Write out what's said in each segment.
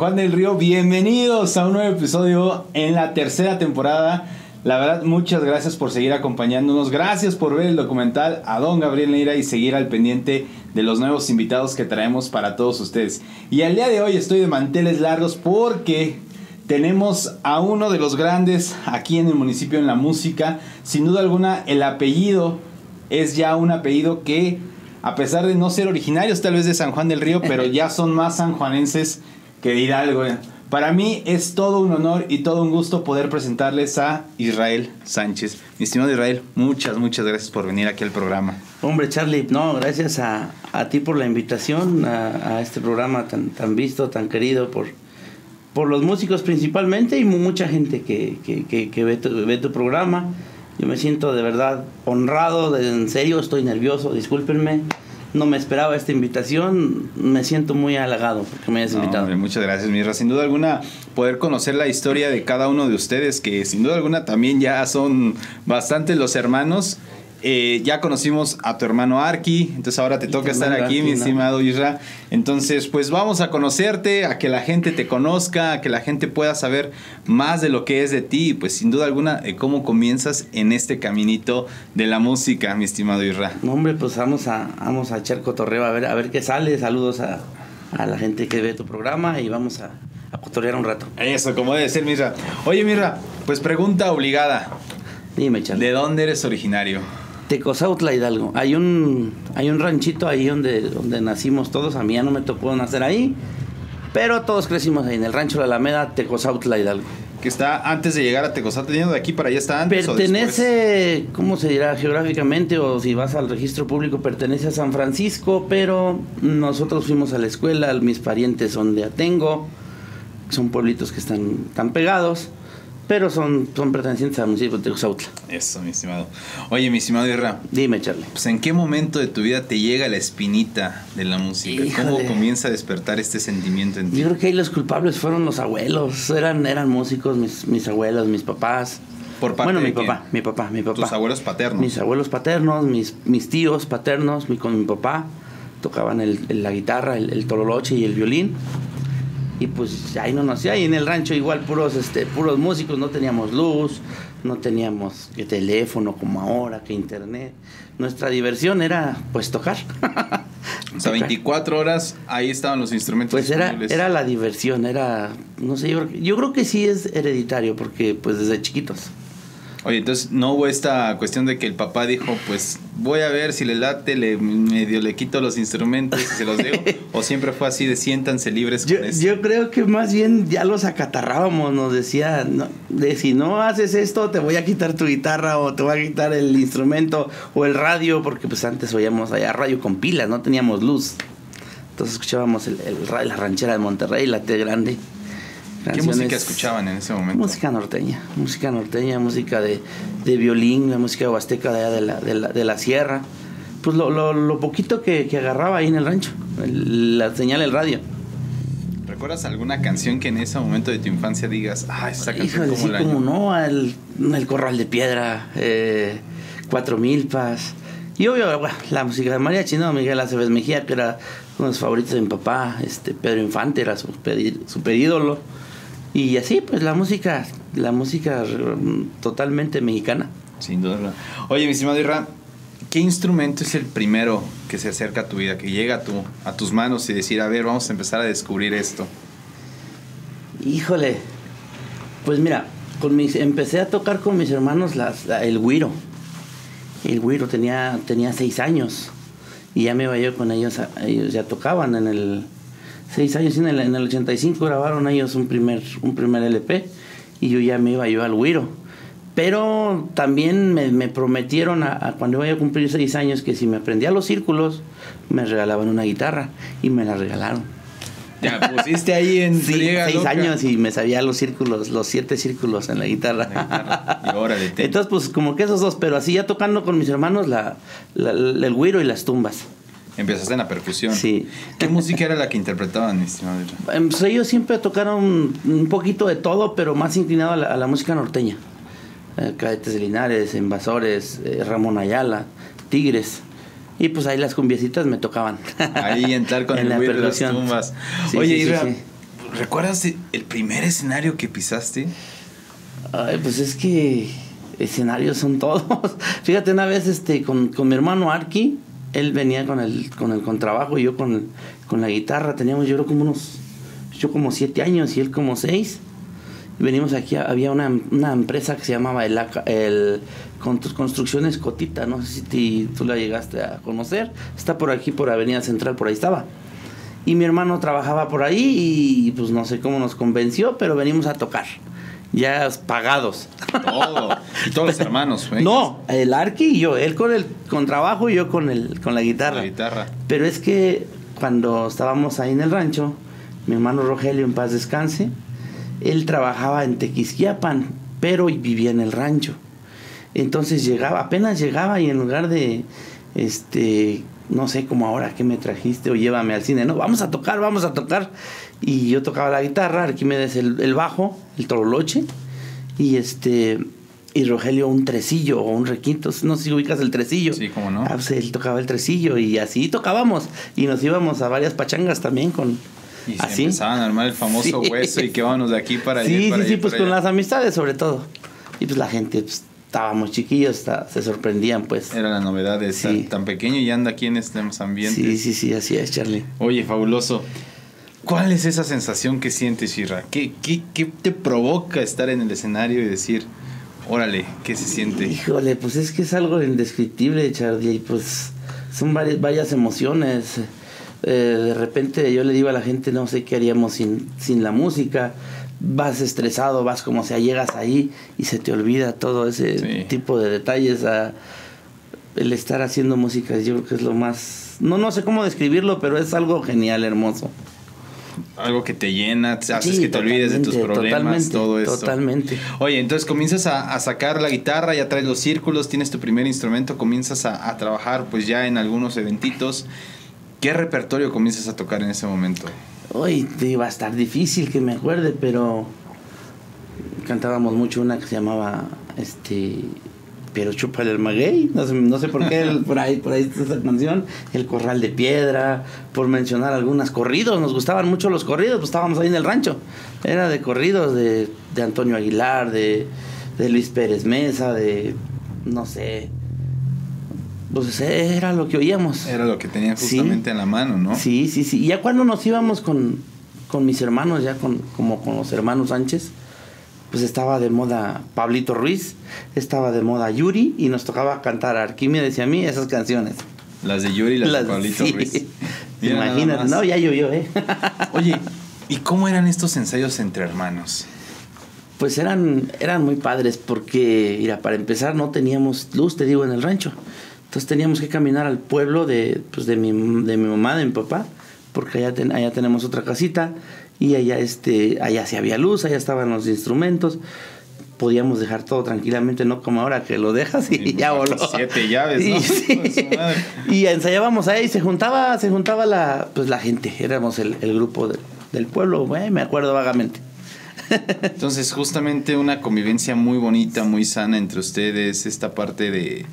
Juan del Río. Bienvenidos a un nuevo episodio en la tercera temporada. La verdad, muchas gracias por seguir acompañándonos. Gracias por ver el documental a Don Gabriel Neira y seguir al pendiente de los nuevos invitados que traemos para todos ustedes. Y al día de hoy estoy de manteles largos porque tenemos a uno de los grandes aquí en el municipio en la música. Sin duda alguna, el apellido es ya un apellido que a pesar de no ser originarios tal vez de San Juan del Río, pero ya son más sanjuanenses que Hidalgo. Para mí es todo un honor y todo un gusto poder presentarles a Israel Sánchez. Mi estimado Israel, muchas, muchas gracias por venir aquí al programa. Hombre, Charlie, no, gracias a, a ti por la invitación a, a, este programa tan, tan visto, tan querido por, por los músicos principalmente y mucha gente que, que, que, que ve, tu, ve tu programa. Yo me siento de verdad honrado, de, en serio estoy nervioso, discúlpenme. No me esperaba esta invitación, me siento muy halagado porque me hayas No, invitado. hombre, muchas gracias, Mirra. Sin duda alguna, poder conocer la historia de cada uno de ustedes, que sin duda alguna también ya son bastantes los hermanos. Eh, ya conocimos a tu hermano Arki, entonces ahora te toca estar aquí, mi ¿no? estimado Isra. Entonces, pues vamos a conocerte, a que la gente te conozca, a que la gente pueda saber más de lo que es de ti, y pues sin duda alguna, eh, cómo comienzas en este caminito de la música, mi estimado Isra. No, hombre, pues vamos a, vamos a echar cotorreo a ver, a ver qué sale. Saludos a, a la gente que ve tu programa y vamos a, a cotorrear un rato. Eso, como debe ser, Mirra. Oye, Mirra, pues pregunta obligada. Dime, Charlie. ¿De dónde eres originario? Tecozautla Hidalgo. Hay un, hay un ranchito ahí donde, donde nacimos todos. A mí ya no me tocó nacer ahí. Pero todos crecimos ahí en el rancho de la Alameda, Tecozautla Hidalgo. Que está antes de llegar a yendo de aquí para allá está antes o? Pertenece, ¿cómo se dirá? Geográficamente o si vas al registro público, pertenece a San Francisco, pero nosotros fuimos a la escuela, mis parientes son de Atengo, son pueblitos que están tan pegados, pero son, son pertenecientes al municipio de Tecozautla. Eso, mi estimado. Oye, mi estimado Irra, Dime, Charlie. pues ¿en qué momento de tu vida te llega la espinita de la música? ¿Cómo Híjole. comienza a despertar este sentimiento en ti? Yo creo que ahí los culpables fueron los abuelos, eran, eran músicos, mis, mis abuelos, mis papás. ¿Por parte bueno, de mi quién? papá, mi papá, mi papá. Tus abuelos paternos. Mis abuelos paternos, mis, mis tíos paternos, mi, con mi papá, tocaban el, el- la guitarra, el, el tololoche y el violín. Y pues ahí no nací, ahí en el rancho igual puros, este, puros músicos, no teníamos luz, no teníamos que teléfono como ahora, que internet. Nuestra diversión era pues tocar. O sea, Tocar. 24 horas ahí estaban los instrumentos Pues era, era la diversión, era, no sé, yo, yo creo que sí es hereditario, porque pues desde chiquitos. Oye, entonces no hubo esta cuestión de que el papá dijo, pues voy a ver si le late, le medio le quito los instrumentos y se los dejo. o siempre fue así de siéntanse libres Yo, con yo creo que más bien ya los acatarrábamos, nos decía, no, de si no haces esto te voy a quitar tu guitarra o te voy a quitar el instrumento o el radio, porque pues antes oíamos allá radio con pilas, no teníamos luz. Entonces escuchábamos el, el la ranchera de Monterrey, la T grande. ¿Qué Canciones- música escuchaban en ese momento? Música norteña, música norteña, música de, de violín, la música huasteca de, allá de, la, de, la, de la sierra. Pues lo, lo, lo poquito que, que agarraba ahí en el rancho, el- la señal del radio. ¿Recuerdas alguna canción que en ese momento de tu infancia digas, ah, esa canción Híjole, como sí, la como no, el, el Corral de Piedra, eh, Cuatro Milpas. Y obvio, bueno, la música de mariachi, ¿no? Miguel Aceves Mejía, que era uno de los favoritos de mi papá. Este, Pedro Infante era su super ídolo. Y así, pues la música, la música mm, totalmente mexicana. Sin duda. Oye, mi estimado Irra, ¿qué instrumento es el primero que se acerca a tu vida, que llega a, tu, a tus manos y decir, a ver, vamos a empezar a descubrir esto? Híjole, pues mira, con mis, empecé a tocar con mis hermanos las, la- el güiro. El güiro tenía, tenía seis años y ya me iba yo con ellos, ellos ya tocaban en el seis años, en el, en el 85 grabaron ellos un primer, un primer LP y yo ya me iba yo al güiro. Pero también me, me prometieron a, a cuando iba a cumplir seis años que si me aprendía los círculos me regalaban una guitarra y me la regalaron. Ya pusiste ahí en Sí, seis loca. años y me sabía los círculos, los siete círculos en la guitarra. La guitarra. Y órale, te- Entonces, pues como que esos dos, pero así ya tocando con mis hermanos la- el güiro y las tumbas. Empezaste en la percusión. Sí. ¿Qué música era la que interpretaban, mi estimado? Em, pues, ellos siempre tocaron un poquito de todo, pero más inclinado a la, a la música norteña. Eh, Cadetes de Linares, Invasores, eh, Ramón Ayala, Tigres. Y pues ahí las cumbiecitas me tocaban. Ahí entrar con En el la y las tumbas. Sí, Oye, sí, sí. ¿Recuerdas el primer escenario que pisaste? Ay, pues es que escenarios son todos. Fíjate, una vez este, con, con mi hermano Arki, él venía con el, con el contrabajo y yo con, con la guitarra. Teníamos yo creo como unos, yo como siete años y él como seis. Venimos aquí, había una, una empresa que se llamaba el, el Construcciones Cotita, no sé si tú la llegaste a conocer. Está por aquí, por Avenida Central, por ahí estaba. Y mi hermano trabajaba por ahí y pues no sé cómo nos convenció, pero venimos a tocar ya pagados. Todo. Y todos los hermanos, No, el Arqui y yo, él con el con trabajo y yo con el con la guitarra. La guitarra. Pero es que cuando estábamos ahí en el rancho, mi hermano Rogelio en paz descanse, él trabajaba en Tequisquiapan, pero vivía en el rancho. Entonces llegaba, apenas llegaba y en lugar de este no sé como ahora que me trajiste o llévame al cine, no, vamos a tocar, vamos a tocar. Y yo tocaba la guitarra, Arquímedes el, el bajo, el troloche, y este y Rogelio un tresillo o un requinto, no sé si ubicas el tresillo. Sí, cómo no. Ah, pues él tocaba el tresillo y así tocábamos y nos íbamos a varias pachangas también con y se así. empezaban a armar el famoso hueso y que vámonos de aquí para allá. Sí, sí, sí, pues con las amistades sobre todo. Y pues la gente pues, estábamos chiquillos, se sorprendían, pues. Era la novedad de estar tan pequeño y anda aquí en estos ambientes. Sí, sí, sí, así es, Charlie. Oye, fabuloso. ¿Cuál es esa sensación que sientes, Shira? ¿Qué, qué, qué te provoca estar en el escenario y decir, órale, ¿qué se siente? Híjole, pues es que es algo indescriptible, Charlie, y pues son varias, varias emociones. Eh, de repente yo le digo a la gente, no sé qué haríamos sin, sin la música vas estresado, vas como sea, llegas ahí y se te olvida todo ese tipo de detalles. A, el estar haciendo música, yo creo que es lo más... No, no sé cómo describirlo, pero es algo genial, hermoso. Algo que te llena, haces que te olvides de tus problemas, todo eso. Totalmente. Oye, entonces comienzas a, sacar la guitarra, ya traes los círculos, tienes tu primer instrumento, comienzas a, a trabajar pues ya en algunos eventitos. ¿Qué repertorio comienzas a tocar en ese momento? Hoy iba a estar difícil que me acuerde, pero cantábamos mucho una que se llamaba este pero chupa el maguey, no sé, no sé por qué por ahí por ahí esa canción, El corral de piedra, por mencionar algunas corridos, nos gustaban mucho los corridos, pues estábamos ahí en el rancho. Era de corridos de, de Antonio Aguilar, de, de Luis Pérez Mesa, de no sé, pues era lo que oíamos. Era lo que tenían justamente en la mano, ¿no? Sí, sí, sí. Y ya cuando nos íbamos con, con mis hermanos, ya con, como con los hermanos Sánchez, pues estaba de moda Pablito Ruiz, estaba de moda Yuri y nos tocaba cantar Arquímedes y a mí esas canciones. Las de Yuri y las, de Pablito Ruiz. Imagínate, no, ya llovió, ¿eh? Oye, ¿y cómo eran estos ensayos entre hermanos? Pues eran, eran muy padres porque, mira, para empezar no teníamos luz, te digo, en el rancho. Entonces teníamos que caminar al pueblo de, pues de, mi, de mi mamá, de mi papá, porque allá, allá tenemos otra casita y allá, este, allá sí había luz, allá estaban los instrumentos. Podíamos dejar todo tranquilamente, no como ahora que lo dejas y, ya voló. Siete llaves, ¿no? Y, ensayábamos ahí, se juntaba, se juntaba la, pues la gente, éramos el, grupo del pueblo, me acuerdo vagamente. Entonces, justamente una convivencia muy bonita, muy sana entre ustedes, esta parte de,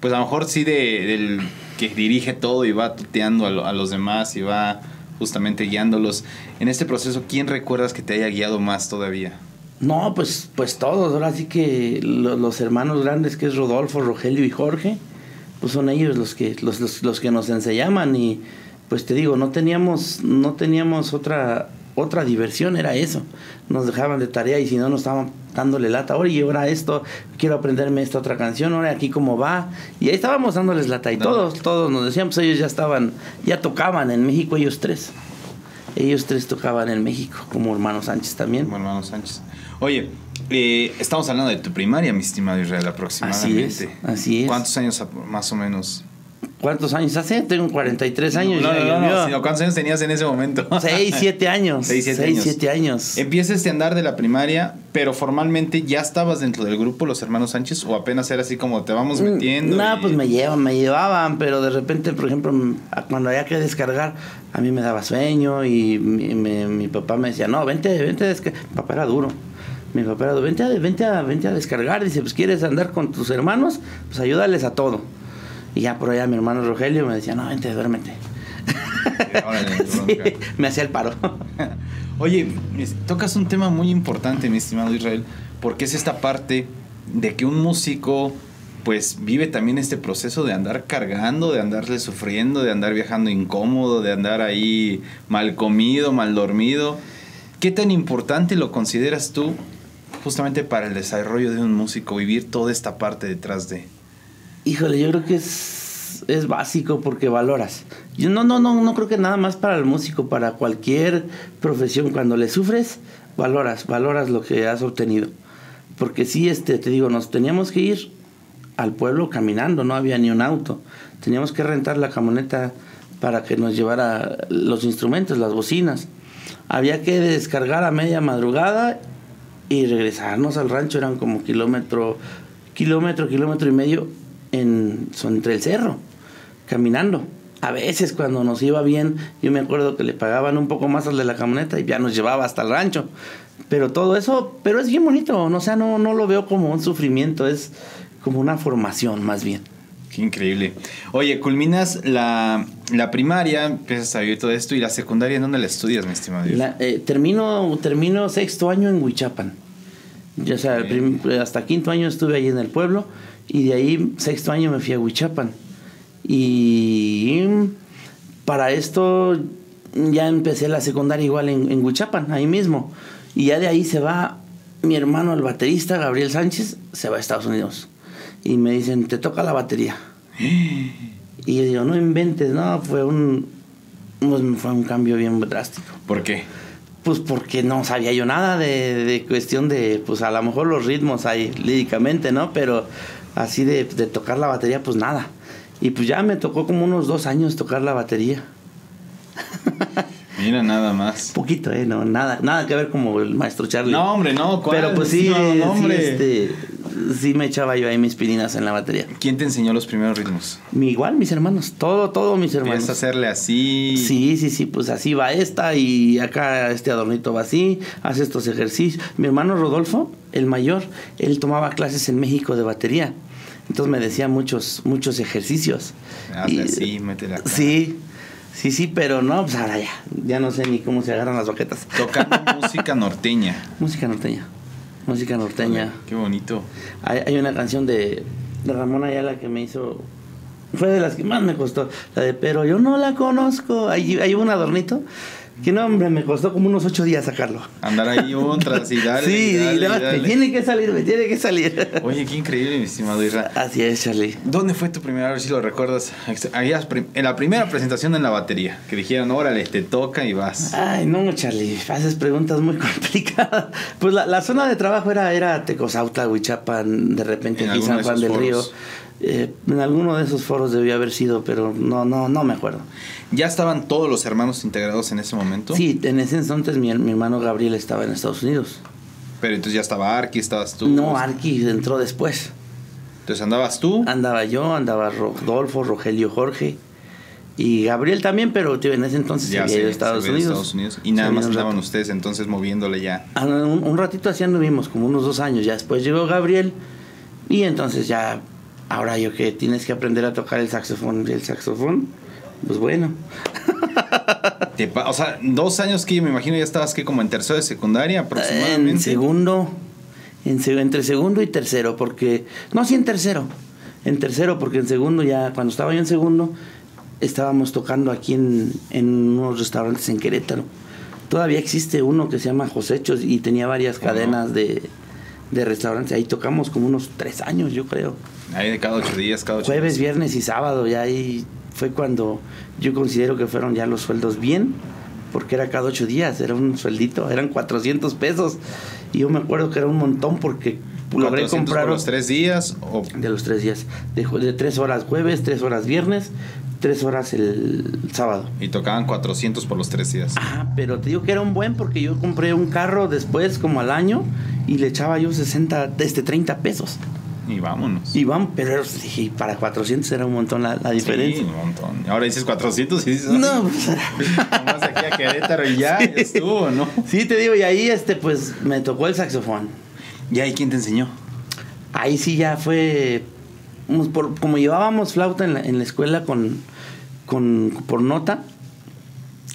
pues a lo mejor sí de, del que dirige todo y va tuteando a, los demás y va justamente guiándolos. En este proceso, ¿quién recuerdas que te haya guiado más todavía? No, pues, pues todos, ahora sí que los, hermanos grandes que es Rodolfo, Rogelio y Jorge, pues son ellos los que, los, los, que nos enseñaban y pues te digo, no teníamos, no teníamos otra, otra diversión, era eso. Nos dejaban de tarea y si no nos estaban dándole lata, oye, ahora esto, quiero aprenderme esta otra canción, ahora aquí cómo va. Y ahí estábamos dándoles lata y todos, todos nos decían, pues ellos ya estaban, ya tocaban en México, ellos tres. Ellos tres tocaban en México, como hermano Sánchez también. Como hermano Sánchez. Oye, eh, estamos hablando de tu primaria, mi estimado Israel, aproximadamente. Así es. Así es. ¿Cuántos años más o menos? ¿Cuántos años hace? Tengo 43 años. No, no, no, no, ¿Cuántos años tenías en ese momento? 6, 7 años. 6, 7 años. 7 años. Empiezas este andar de la primaria, pero formalmente ya estabas dentro del grupo, los hermanos Sánchez, o apenas era así como te vamos mm, metiendo. No, pues me llevan, me llevaban, pero de repente, por ejemplo, cuando había que descargar, a mí me daba sueño y mi, mi, papá me decía, no, vente, vente, descargar. papá era duro. Mi papá era duro, vente a, vente, a, vente a descargar. Dice, pues quieres andar con tus hermanos, pues ayúdales a todo. Y ya por allá mi hermano Rogelio me decía, no, vente, duérmete. me hacía el paro. Oye, tocas un tema muy importante, mi estimado Israel, porque es esta parte de que un músico pues vive también este proceso de andar cargando, de andarle sufriendo, de andar viajando incómodo, de andar ahí mal comido, mal dormido. ¿Qué tan importante lo consideras tú justamente para el desarrollo de un músico, vivir toda esta parte detrás de? Híjole, yo creo que es, es básico porque valoras. Yo no, no, no, no creo que nada más para el músico, para cualquier profesión, cuando le sufres, valoras, valoras lo que has obtenido. Porque sí, este, te digo, nos teníamos que ir al pueblo caminando, no había ni un auto. Teníamos que rentar la camioneta para que nos llevara los instrumentos, las bocinas. Había que descargar a media madrugada y regresarnos al rancho, eran como kilómetro, kilómetro, kilómetro y medio en, entre el cerro, caminando. A veces cuando nos iba bien, yo me acuerdo que le pagaban un poco más al de la camioneta y ya nos llevaba hasta el rancho. Pero todo eso, pero es bien bonito, ¿no? o sea, no, no lo veo como un sufrimiento, es, como una formación más bien. Qué increíble. Oye, culminas la, primaria, empiezas a vivir todo esto, y la secundaria, ¿en dónde la estudias, mi estimado? Eh, termino, termino sexto año en Huichapan. Ya sea, hasta quinto año estuve ahí en el pueblo, y de ahí sexto año me fui a Huichapan. Y para esto ya empecé la secundaria igual en, en Huichapan, ahí mismo. Y ya de ahí se va mi hermano, el baterista, Gabriel Sánchez, se va a Estados Unidos y me dicen, te toca la batería. y yo digo, no inventes, no, fue un, pues, fue un cambio bien drástico. ¿Por qué? Pues porque no sabía yo nada de, de cuestión de, pues a lo mejor los ritmos ahí líricamente, ¿no? Pero así de, de tocar la batería, pues nada. Y pues ya me tocó como unos dos años tocar la batería. Mira, nada más. Poquito, ¿eh? No, nada, nada que ver como el maestro Charlie. No, hombre, no, ¿cuál? Pero pues sí, no, hombre. sí, este, sí me echaba yo ahí mis pirinas en la batería. ¿Quién te enseñó los primeros ritmos? Mi, igual, mis hermanos. Todo, todo mis hermanos. ¿Puedes hacerle así? Sí, sí, sí. Pues así va esta y acá este adornito va así. Hace estos ejercicios. Mi hermano Rodolfo, el mayor, él tomaba clases en México de batería. Entonces me decía muchos, muchos ejercicios. Hazle así, métela acá. Sí. Sí, sí, pero no, pues ahora ya. Ya no sé ni cómo se agarran las baquetas. Tocando música norteña. Música norteña. Música norteña. qué bonito. Hay, hay, una canción de, de Ramón Ayala que me hizo. Fue de las que más me costó. La de Pero yo no la conozco. Hay, hay un adornito que no, hombre, me costó como unos ocho días sacarlo. Andar ahí otras y dale. sí, y me tiene que salir, me tiene que salir. Oye, qué increíble, mi estimado Isra. Así es, Charlie. ¿Dónde fue tu primera vez, si lo recuerdas? En la primera presentación en la batería, que dijeron, órale, te toca y vas. Ay, no, Charlie, haces preguntas muy complicadas. Pues la, la zona de trabajo era, era Tecozautla, Huichapan, de repente aquí San Juan del Río. Eh, en alguno de esos foros debió haber sido, pero no, no, no me acuerdo. ¿Ya estaban todos los hermanos integrados en ese momento? Sí, en ese entonces mi, hermano Gabriel estaba en Estados Unidos. Pero entonces ya estaba Arki, estabas tú. No, Arki entró después. Entonces andabas tú. Andaba yo, andaba Rodolfo, Rogelio, Jorge. Y Gabriel también, pero en ese entonces ya se había Estados, Unidos. Y nada más andaban ustedes entonces moviéndole ya. Ah, un, un ratito así anduvimos, como unos dos años. Ya después llegó Gabriel y entonces ya Ahora yo que tienes que aprender a tocar el saxofón. ¿Y el saxofón? Pues bueno. o sea, dos años que yo me imagino ya estabas que como en tercero de secundaria aproximadamente. En segundo, en, entre segundo y tercero, porque... No, sí en tercero. En tercero, porque en segundo ya, cuando estaba yo en segundo, estábamos tocando aquí en, en unos restaurantes en Querétaro. Todavía existe uno que se llama Josechos y tenía varias cadenas de, de restaurantes. Ahí tocamos como unos tres años, yo creo. Ahí de cada ocho días, cada ocho Jueves, viernes y sábado, y ahí fue cuando yo considero que fueron ya los sueldos bien, porque era cada ocho días, era un sueldito, eran 400 pesos. Y yo me acuerdo que era un montón porque logré comprar. ¿De los tres días? O... De los tres días. De, de tres horas jueves, tres horas viernes, tres horas el sábado. Y tocaban 400 por los tres días. Ah, pero te digo que era un buen porque yo compré un carro después, como al año, y le echaba yo 60, desde 30 pesos. Y vámonos. Y vamos, pero dije, para 400 era un montón la, diferencia. Sí, un montón. Ahora dices 400 y dices, no, pues, vamos aquí a Querétaro y ya, estuvo, ¿no? Sí, te digo, y ahí este, pues me tocó el saxofón. ¿Y ahí quién te enseñó? Ahí sí ya fue, pues, por, como llevábamos flauta en la, en la escuela con, con, por nota,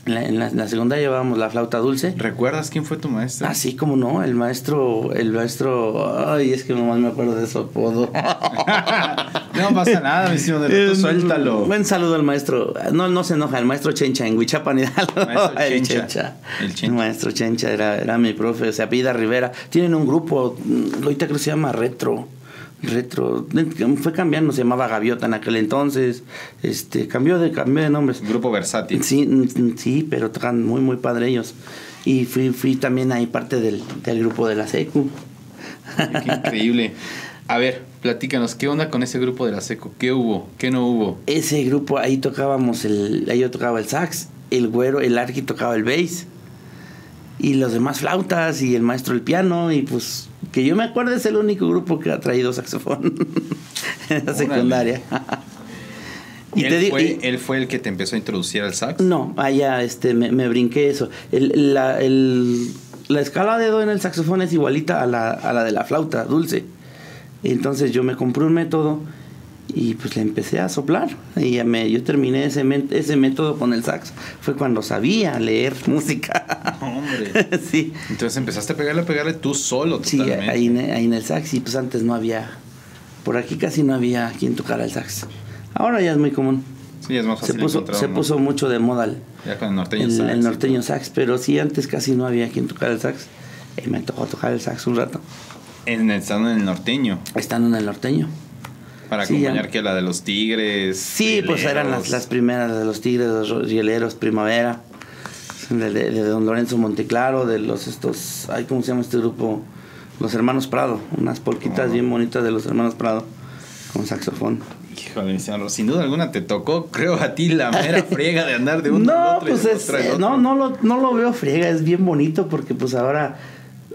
la, en la- secundaria llevábamos la flauta dulce. ¿Recuerdas quién fue tu maestra? Ah, sí, como no, el maestro, el maestro, ay, es que nomás me acuerdo de su apodo. no pasa nada, mi estimado. de rato, Suéltalo. Buen saludo al maestro, no, no se enoja, el maestro Chencha en Huichapan Hidalgo. Maestro el Chencha. Chencha. El Chencha. El maestro Chencha era, era mi profe, se apellida Rivera. Tienen un grupo, mm, ahorita creo que se llama Retro. Retro, fue cambiando, se llamaba Gaviota en aquel entonces, este, cambió de, cambió de nombres. Grupo versátil. Sí, sí, pero tocan muy, muy padre ellos. Y fui, fui también ahí parte del, del grupo de la SECU. Qué increíble. A ver, platícanos, ¿qué onda con ese grupo de la SECO? ¿Qué hubo? ¿Qué no hubo? Ese grupo, ahí tocábamos el, ahí yo tocaba el sax, el güero, el arqui tocaba el bass. Y los demás flautas y el maestro el piano. Y pues, que yo me acuerdo es el único grupo que ha traído saxofón en la secundaria. y él, te digo, fue, y- él fue el que te empezó a introducir al sax. No, allá este, me, me brinqué eso. El- la, el- la escala de do en el saxofón es igualita a la, a la de la flauta dulce. Entonces yo me compré un método y pues le empecé a soplar. Y ya me, yo terminé ese, método con el sax. Fue cuando sabía leer música. Hombre. sí, Entonces empezaste a pegarle, a pegarle tú solo, sí ahí, en- ahí en el sax. Y pues antes no había, por aquí casi no había quien tocara el sax. Ahora ya es muy común. Sí, es más Se fácil puso, se puso mucho de moda el, Ya con el norteño el, sax. el norteño sax, pero sí antes casi no había quien tocara el sax. Y me tocó tocar el sax un rato, En, estando en el norteño. estando en el norteño. Para Sí, acompañar que la de los tigres. Sí, pues eran las, las primeras de los Tigres, los Rieleros, Primavera, de, de- de don Lorenzo Monteclaro, de los estos, ay, ¿cómo se llama este grupo? Los Hermanos Prado, unas polquitas Oh. bien bonitas de los Hermanos Prado, con saxofón. Híjole, sin duda alguna te tocó, creo, a ti la mera friega de andar de uno al No, otro pues es, otro al otro. no, no lo, no lo veo friega, es bien bonito porque pues ahora,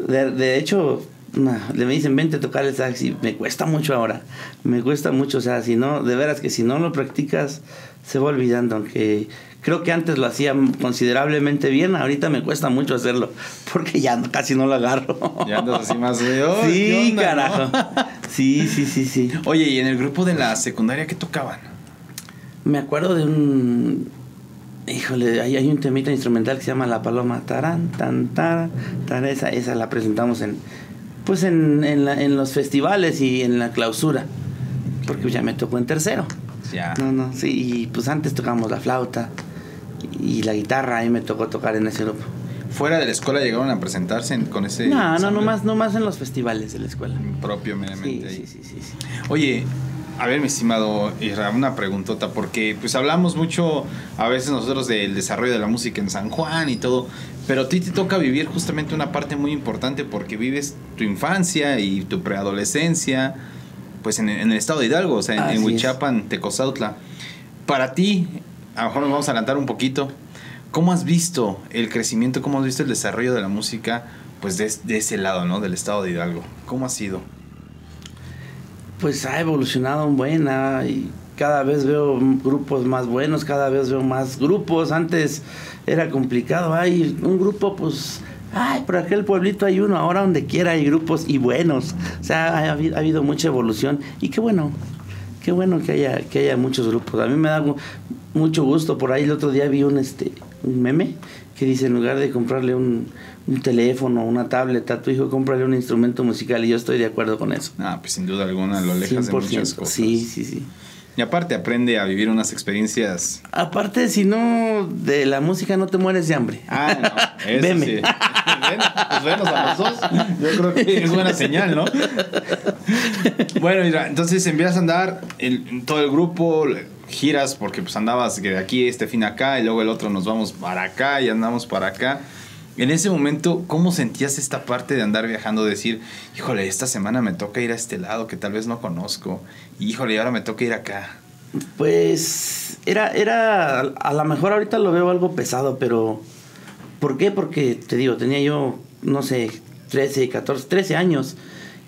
de, de hecho, le me dicen, vente a tocar el sax y me cuesta mucho ahora, me cuesta mucho, o sea, si no, de veras que si no lo practicas, se va olvidando, aunque creo que antes lo hacía considerablemente bien, ahorita me cuesta mucho hacerlo, porque ya no- casi no lo agarro. Ya andas así más de. "Oh, ¿qué sí, onda, carajo. no?" Sí, sí, sí, sí. Oye, ¿y en el grupo de la secundaria qué tocaban? Me acuerdo de un. Híjole, hay, hay un temita instrumental que se llama La Paloma. Tarán, tan, taran, taran. Esa, esa la presentamos en. Pues en, en, la- en los festivales y en la clausura. Porque ya me tocó en tercero. Ya. No, no, sí. Y pues antes tocamos la flauta y la guitarra. Ahí me tocó tocar en ese grupo. ¿Fuera de la escuela llegaron a presentarse en- con ese. no, no, ensamble? nomás, nomás en los festivales de la escuela. Propio, Sí, meramente. ahí. sí, sí, sí. Oye, a ver, mi estimado Isra, una preguntota, porque pues hablamos mucho a veces nosotros del desarrollo de la música en San Juan y todo, pero a ti te toca vivir justamente una parte muy importante porque vives tu infancia y tu preadolescencia, pues en, en el estado de Hidalgo, o sea, en, en. Huichapan, Tecozautla. Para ti, a lo mejor nos vamos a adelantar un poquito, ¿cómo has visto el crecimiento, cómo has visto el desarrollo de la música, pues de, de ese lado, ¿no? Del estado de Hidalgo. ¿Cómo ha sido? Pues ha evolucionado un buen, y cada vez veo grupos más buenos, cada vez veo más grupos. Antes era complicado, hay un grupo, pues, ay, por aquel pueblito hay uno, ahora donde quiera hay grupos y buenos. O sea, ha, habi- ha habido mucha evolución y qué bueno, qué bueno que haya, que haya muchos grupos. A mí me da mucho gusto, por ahí el otro día vi un, este, un meme que dice, en lugar de comprarle un, un teléfono, una tablet a tu hijo, cómprale un instrumento musical y yo estoy de acuerdo con eso. Ah, pues sin duda alguna lo alejas de muchas 100%, cosas. Sí, sí, sí. Y aparte aprende a vivir unas experiencias. Aparte, si no, de la música no te mueres de hambre. Ah, no, eso Veme. sí. Ven, pues venos a los dos. Yo creo que es buena señal, ¿no? bueno, mira, entonces empiezas a andar en todo el grupo, giras porque pues andabas de aquí este fin acá y luego el otro nos vamos para acá y andamos para acá. En ese momento, ¿cómo sentías esta parte de andar viajando? Decir, híjole, esta semana me toca ir a este lado que tal vez no conozco. Híjole, ahora me toca ir acá. Pues era, era, a lo mejor ahorita lo veo algo pesado, pero ¿por qué? Porque te digo, tenía yo, no sé, 13, 14, 13 años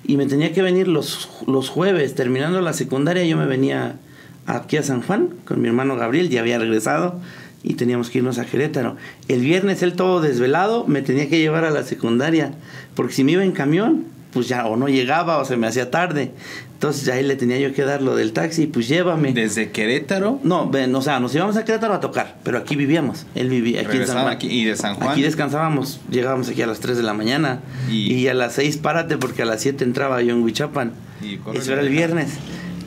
y me tenía que venir los, los jueves, terminando la secundaria, yo me venía aquí a San Juan con mi hermano Gabriel, ya había regresado y teníamos que irnos a Querétaro. El viernes él todo desvelado me tenía que llevar a la secundaria, porque si me iba en camión, pues ya o no llegaba o se me hacía tarde. Entonces ahí le tenía yo que dar lo del taxi, pues llévame. ¿Desde Querétaro? No, ven, o sea, nos íbamos a Querétaro a tocar, pero aquí vivíamos. Él vivía aquí en San Juan. Aquí, ¿Y de San Juan? Aquí descansábamos, llegábamos aquí a las 3 de la mañana. Y, a las 6 párate porque a las 7 entraba yo en Huichapan. Y Eso era el viernes.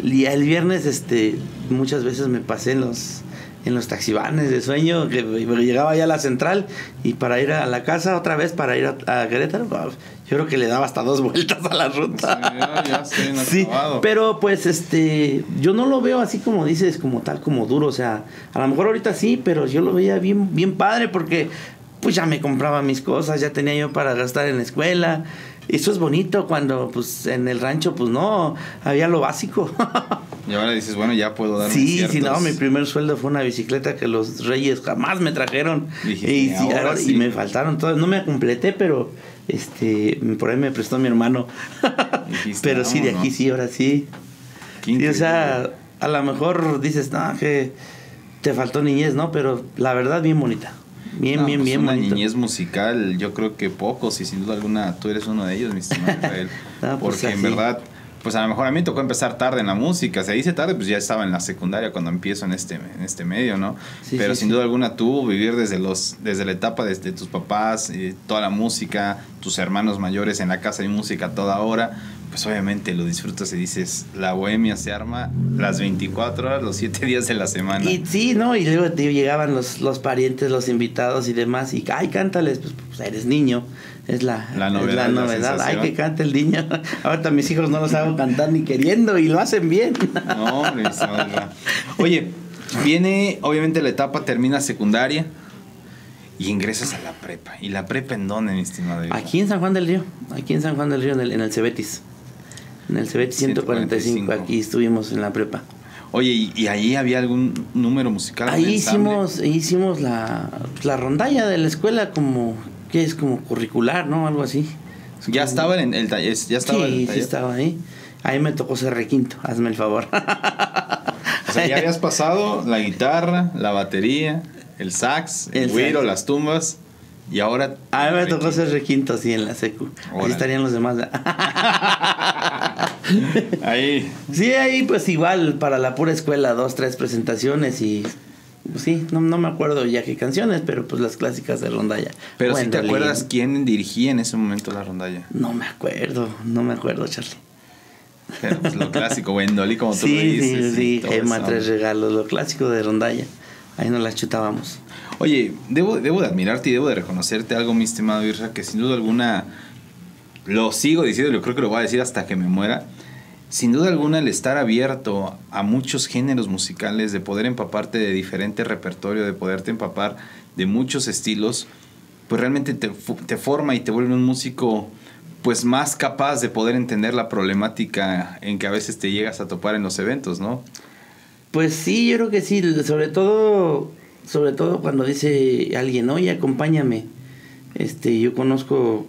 Y el viernes, este, muchas veces me pasé en los en los taxibanes de sueño, que llegaba ya a la central y para ir a la casa otra vez, para ir a, Querétaro, yo creo que le daba hasta dos vueltas a la ruta. Sí, pero pues este, yo no lo veo así como dices, como tal, como duro, o sea, a lo mejor ahorita sí, pero yo lo veía bien, bien padre porque pues ya me compraba mis cosas, ya tenía yo para gastar en la escuela. Eso es bonito cuando pues en el rancho pues no, había lo básico. Y ahora dices, bueno, ya puedo dar Sí, sí, no, mi primer sueldo fue una bicicleta que los reyes jamás me trajeron. y, y me faltaron todas. No me completé, pero este por ahí me prestó mi hermano. pero sí, de aquí sí, ahora sí. Y, o sea, a lo mejor dices, no, que te faltó niñez, ¿no? Pero la verdad, bien bonita. Bien, bien, pues bien una niñez musical, yo creo que pocos, y sin duda alguna tú eres uno de ellos, mi estimado Rafael. Pues porque en verdad pues a lo mejor a mí tocó empezar tarde en la música. Se dice tarde, pues ya estaba en la secundaria cuando empiezo en este, en este medio, ¿no? Pero sin duda alguna tú vivir desde, los, desde la etapa de, tus papás, eh, toda la música, tus hermanos mayores en la casa de música toda hora, pues obviamente lo disfrutas y dices, la bohemia se arma las 24 horas, los 7 días de la semana. Y sí, ¿no? Y luego llegaban los, los parientes, los invitados y demás, y, ay, cántales, pues, pues eres niño es la, novedad. la novedad. Ay, que cante el niño. Ahorita mis hijos no los hago cantar ni queriendo y lo hacen bien. No, Oye, viene, obviamente la etapa termina secundaria y ingresas a la prepa. ¿Y la prepa en dónde, mi estimado? Aquí en San Juan del Río. Aquí en San Juan del Río, en el, en el Cebetis. En el Cebetis 145, aquí estuvimos en la prepa. Oye, ¿y, ¿y, ahí había algún número musical? Ahí hicimos, hicimos la, la rondalla de la escuela como que es como curricular, ¿no? Algo así. ya estaba en el taller, ya estaba sí, Sí, estaba ahí. Ahí me tocó ser requinto, hazme el favor. o sea, ya habías pasado la guitarra, la batería, el sax, el, güiro, las tumbas. Y ahora. A mí me tocó ser requinto, sí, en la secu. Ahí estarían los demás. ahí. Sí, ahí pues igual, para la pura escuela, dos, tres presentaciones y pues sí, no, no, me acuerdo ya qué canciones, pero pues las clásicas de Rondalla. Pero si te acuerdas quién dirigía en ese momento la Rondalla. No me acuerdo, no me acuerdo, Charlie. Pero pues lo clásico, Wendoli, como tú dices. Sí, sí, Gema, Tres Regalos, lo clásico de Rondalla. Ahí nos las chutábamos. Oye, debo, debo de admirarte y debo de reconocerte algo, mi estimado Irra, que sin duda alguna lo sigo diciendo, yo creo que lo voy a decir hasta que me muera sin duda alguna el estar abierto a muchos géneros musicales, de poder empaparte de diferente repertorio, de poderte empapar de muchos estilos, pues realmente te, te, forma y te vuelve un músico pues más capaz de poder entender la problemática en que a veces te llegas a topar en los eventos, ¿no? Pues sí, yo creo que sí, sobre todo, sobre todo cuando dice alguien, oye, acompáñame. Este, yo conozco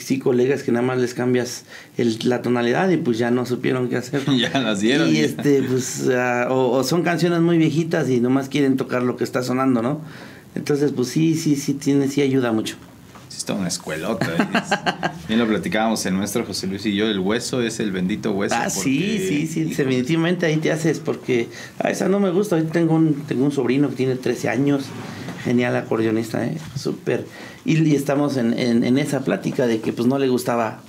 sí colegas que nada más les cambias el, la tonalidad y pues ya no supieron qué hacer. ya las dieron. Y este, pues, o, son canciones muy viejitas y nomás quieren tocar lo que está sonando, ¿no? Entonces, pues sí, sí, sí, tiene, sí ayuda mucho. Está una escuelota. ¿eh? Bien lo platicábamos en nuestro José Luis y yo, el hueso es el bendito hueso. Ah, sí, sí, sí, definitivamente ahí te haces porque a esa no me gusta. Hoy tengo un, tengo un sobrino que tiene 13 años, genial acordeonista, ¿eh? súper y, estamos en, en, esa plática de que pues no le gustaba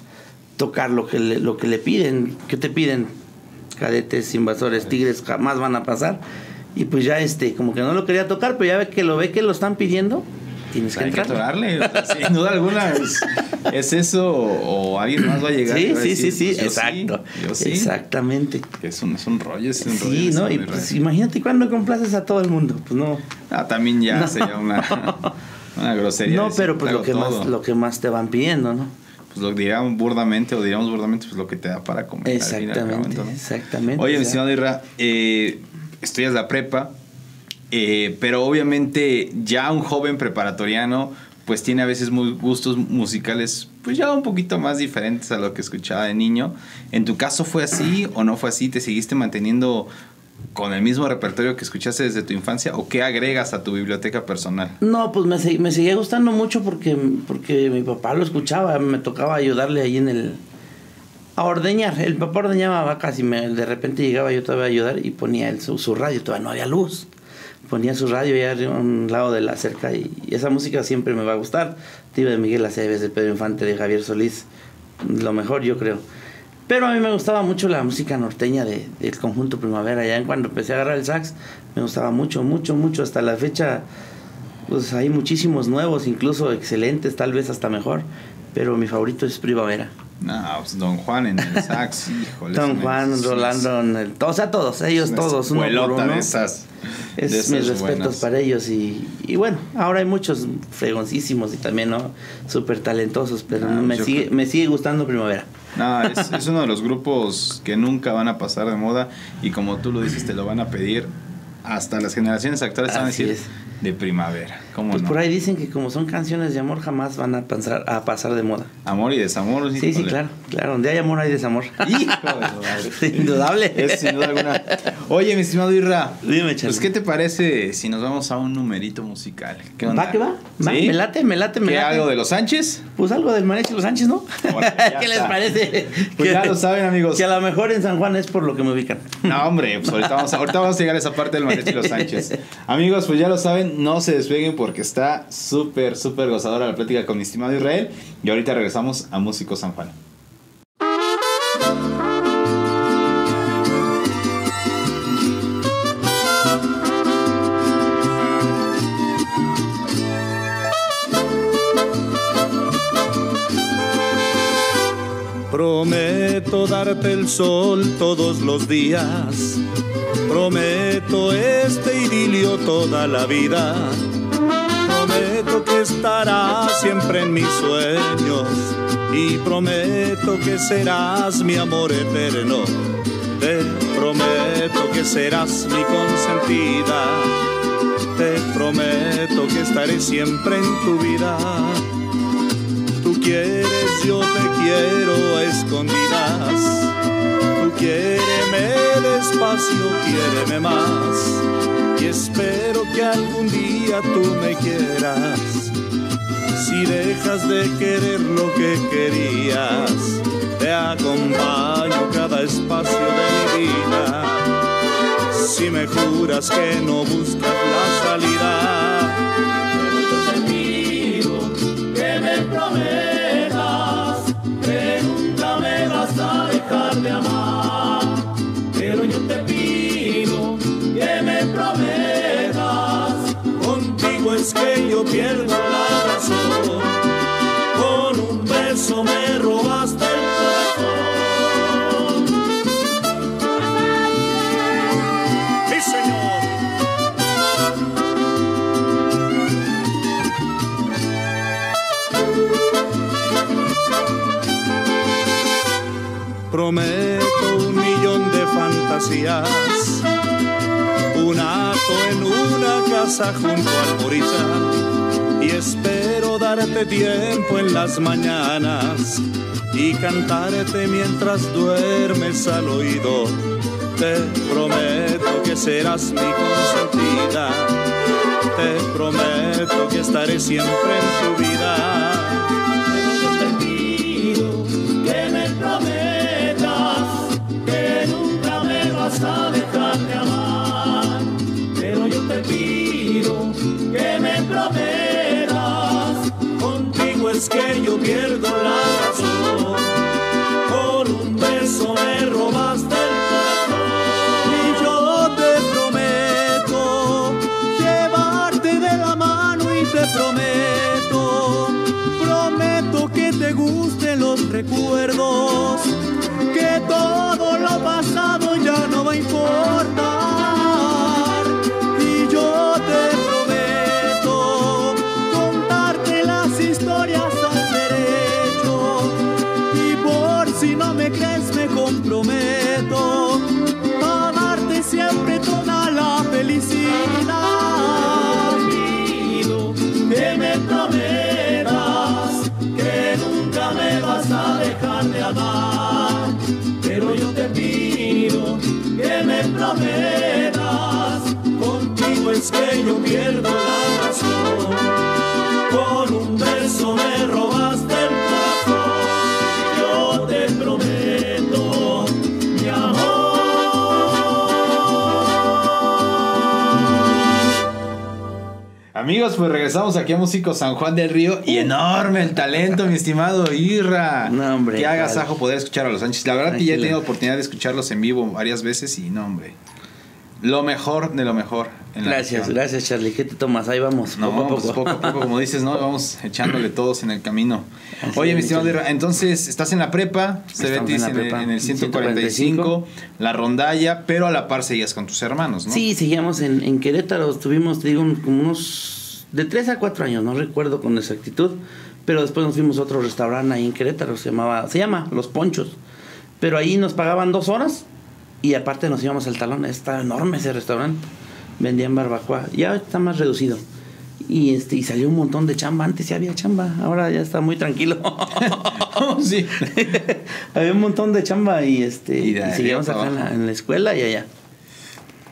tocar lo que le, lo que le piden. ¿Qué te piden? Cadetes, invasores, tigres, jamás van a pasar. Y pues ya este, como que no lo quería tocar, pero ya ve que lo ve que lo están pidiendo, tienes que entrar. sin duda alguna es, eso o alguien más va a llegar. Sí, sí, sí, sí, pues exacto. Exactamente. Es un, es un rollo, es un sí, ¿no? Y pues imagínate cuando complaces a todo el mundo, pues no. Ah, también ya sería una Una grosería. No, pero pues lo que, más, lo que más te van pidiendo, ¿no? Pues lo digamos burdamente, o digamos burdamente, pues lo que te da para comer. Exactamente, exactamente. Oye, mi señor Irra, eh, estudias la prepa, eh, pero obviamente ya un joven preparatoriano pues tiene a veces muy gustos musicales pues ya un poquito más diferentes a lo que escuchaba de niño. ¿En tu caso fue así o no fue así? ¿Te seguiste manteniendo con el mismo repertorio que escuchaste desde tu infancia o qué agregas a tu biblioteca personal? No, pues me, seguía gustando mucho porque, porque mi papá lo escuchaba, me tocaba ayudarle ahí en el, A ordeñar. El papá ordeñaba vacas y me, de repente llegaba yo todavía a ayudar y ponía el, su, su radio. Todavía no había luz. Ponía su radio allá a un lado de la cerca y, esa música siempre me va a gustar. Tío de Miguel Aceves, de Pedro Infante, de Javier Solís. Lo mejor, yo creo. Pero a mí me gustaba mucho la música norteña de, del conjunto Primavera. Ya en cuando empecé a agarrar el sax, me gustaba mucho, mucho, mucho. Hasta la fecha, pues hay muchísimos nuevos, incluso excelentes, tal vez hasta mejor. Pero mi favorito es Primavera. No, pues Don Juan en el sax, híjole. Don Juan, Rolando, en el- o sea, todos, ellos todos, uno por uno. de esas. Es de esas mis respetos buenas. para ellos y, y bueno, ahora hay muchos fregoncísimos y también, ¿no? Súper talentosos, pero Ah, me, sigue, creo- me sigue gustando Primavera. No, es, es uno de los grupos que nunca van a pasar de moda y como tú lo dices, te lo van a pedir hasta las generaciones actuales van a decir es. de primavera. ¿Cómo Pues no? por ahí dicen que como son canciones de amor jamás van a pasar, a pasar de moda. Amor y desamor. Sí, sí, híjole. claro, claro. Donde hay amor hay desamor. Hijo. Indudable. Es sin duda alguna. Oye, mi estimado Irra. Dime, Pues, Charlie. ¿qué te parece si nos vamos a un numerito musical? ¿Qué onda? ¿Va que va? ¿Va? ¿Sí? Me late, me late, me ¿Qué, late. algo de los Sánchez? Pues algo del Mariachi Los Sánchez, ¿no? ¿Qué les parece? Pues Que- ya lo saben, amigos. Que a lo mejor en San Juan es por lo que me ubican. No, hombre, pues ahorita vamos, a, ahorita vamos a llegar a esa parte del Amigos, pues ya lo saben, no se despeguen porque está súper, súper gozadora la plática con mi estimado Israel. Y ahorita regresamos a Músico San Juan. Prometo darte el sol todos los días. Prometo este idilio toda la vida. Prometo que estarás siempre en mis sueños. Y prometo que serás mi amor eterno. Te prometo que serás mi consentida. Te prometo que estaré siempre en tu vida. Quieres, yo te quiero a escondidas. Tú quiéreme despacio, quiéreme más. Y espero que algún día tú me quieras. Si dejas de querer lo que querías, te acompaño cada espacio de mi vida. Si me juras que no buscas la salida, es que yo pierdo la razón. Con un beso me robaste el corazón. Sí, señor. Prometo un millón de fantasías junto al Morizal y espero darte tiempo en las mañanas y cantarte mientras duermes al oído. Te prometo que serás mi consentida, te prometo que estaré siempre en tu vida. Que me prometas Contigo es que yo pierdo la razón. Con un beso me robaste el corazón. Y yo te prometo llevarte de la mano y te prometo, prometo que te gusten los recuerdos, que todo lo pasado ya no va a importar. Si no me crees, me comprometo a darte siempre toda la felicidad. pido que me prometas que nunca me vas a dejar de amar. Pero yo te pido que me prometas Contigo es que yo pierdo Amigos, pues regresamos aquí a Músico San Juan del Río y enorme el talento, mi estimado Irra. No, hombre, Qué claro. agasajo poder escuchar a los Sánchez. La verdad que ya he tenido oportunidad de escucharlos en vivo varias veces y no, hombre. Lo mejor de lo mejor. en Gracias, gracias Charlie. ¿Qué te tomas? Ahí vamos, No, poco a pues poco. a poco, como dices, ¿no? Vamos echándole todos en el camino. Así Oye, es, mi estimado entonces estás en la prepa, Cebetis en en, el- prepa, en el 145, la rondalla, pero a la par seguías con tus hermanos, ¿no? Sí, seguíamos en, en Querétaro. Estuvimos, te digo, como unos de 3 a 4 años, no recuerdo con exactitud. Pero después nos fuimos a otro restaurante ahí en Querétaro, se llamaba, se llama Los Ponchos. Pero ahí nos pagaban dos horas y aparte nos íbamos al talón. Está enorme ese restaurante. Vendían barbacoa. Ya está más reducido. Y este, y salió un montón de chamba. Antes ya había chamba, ahora ya está muy tranquilo. sí. había un montón de chamba y este Y y, seguíamos acá en la, en la escuela y allá.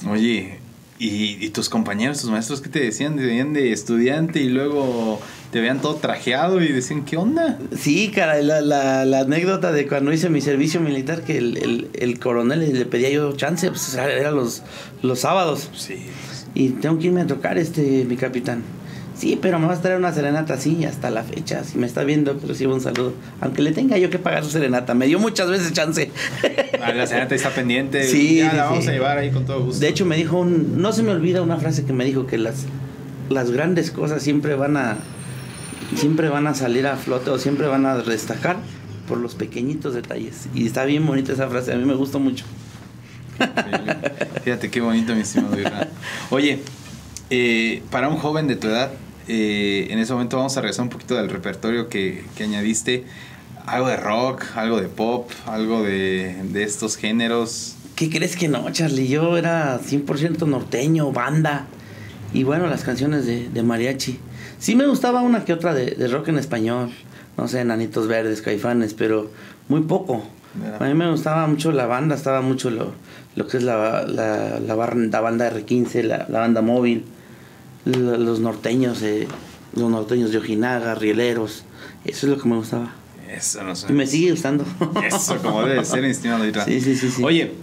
Oye, ¿y, y tus compañeros, tus maestros, qué te decían? Te veían de estudiante y luego te veían todo trajeado y decían, ¿qué onda? Sí, cara, la, la, la anécdota de cuando hice mi servicio militar, que el, el, el coronel le pedía yo chance, pues era los, los sábados. Sí. Y tengo que irme a tocar, este, mi capitán. Sí, pero me vas a traer una serenata, sí, hasta la fecha. Si me está viendo, recibo un saludo. Aunque le tenga yo que pagar su serenata. Me dio muchas veces chance. Ah, La señora está pendiente. Sí, ya sí, la vamos sí. a llevar ahí con todo gusto. De hecho, me dijo un... No se me olvida una frase que me dijo, que las, las grandes cosas siempre van a... Siempre van a salir a flote o siempre van a destacar por los pequeñitos detalles. Y está bien bonita esa frase, a mí me gustó mucho. Fíjate qué bonito, mi estimado. Oye, eh, para un joven de tu edad, eh, en ese momento vamos a regresar un poquito del repertorio que, que añadiste. Algo de rock, algo de pop, algo de, de estos géneros. ¿Qué crees que no, Charlie? Yo era 100% norteño, banda. Y bueno, las canciones de, de mariachi. Sí me gustaba una que otra de, de rock en español. No sé, Nanitos Verdes, Caifanes, pero muy poco. Mira. A mí me gustaba mucho la banda, estaba mucho lo, lo que es la, la, la, bar- la banda R15, la, la banda móvil, la- los norteños, eh, los norteños de Ojinaga, rieleros. Eso es lo que me gustaba. Eso no sé. Y me sigue gustando. Eso, como debe ser, estimado. Sí, sí, sí, sí. Oye,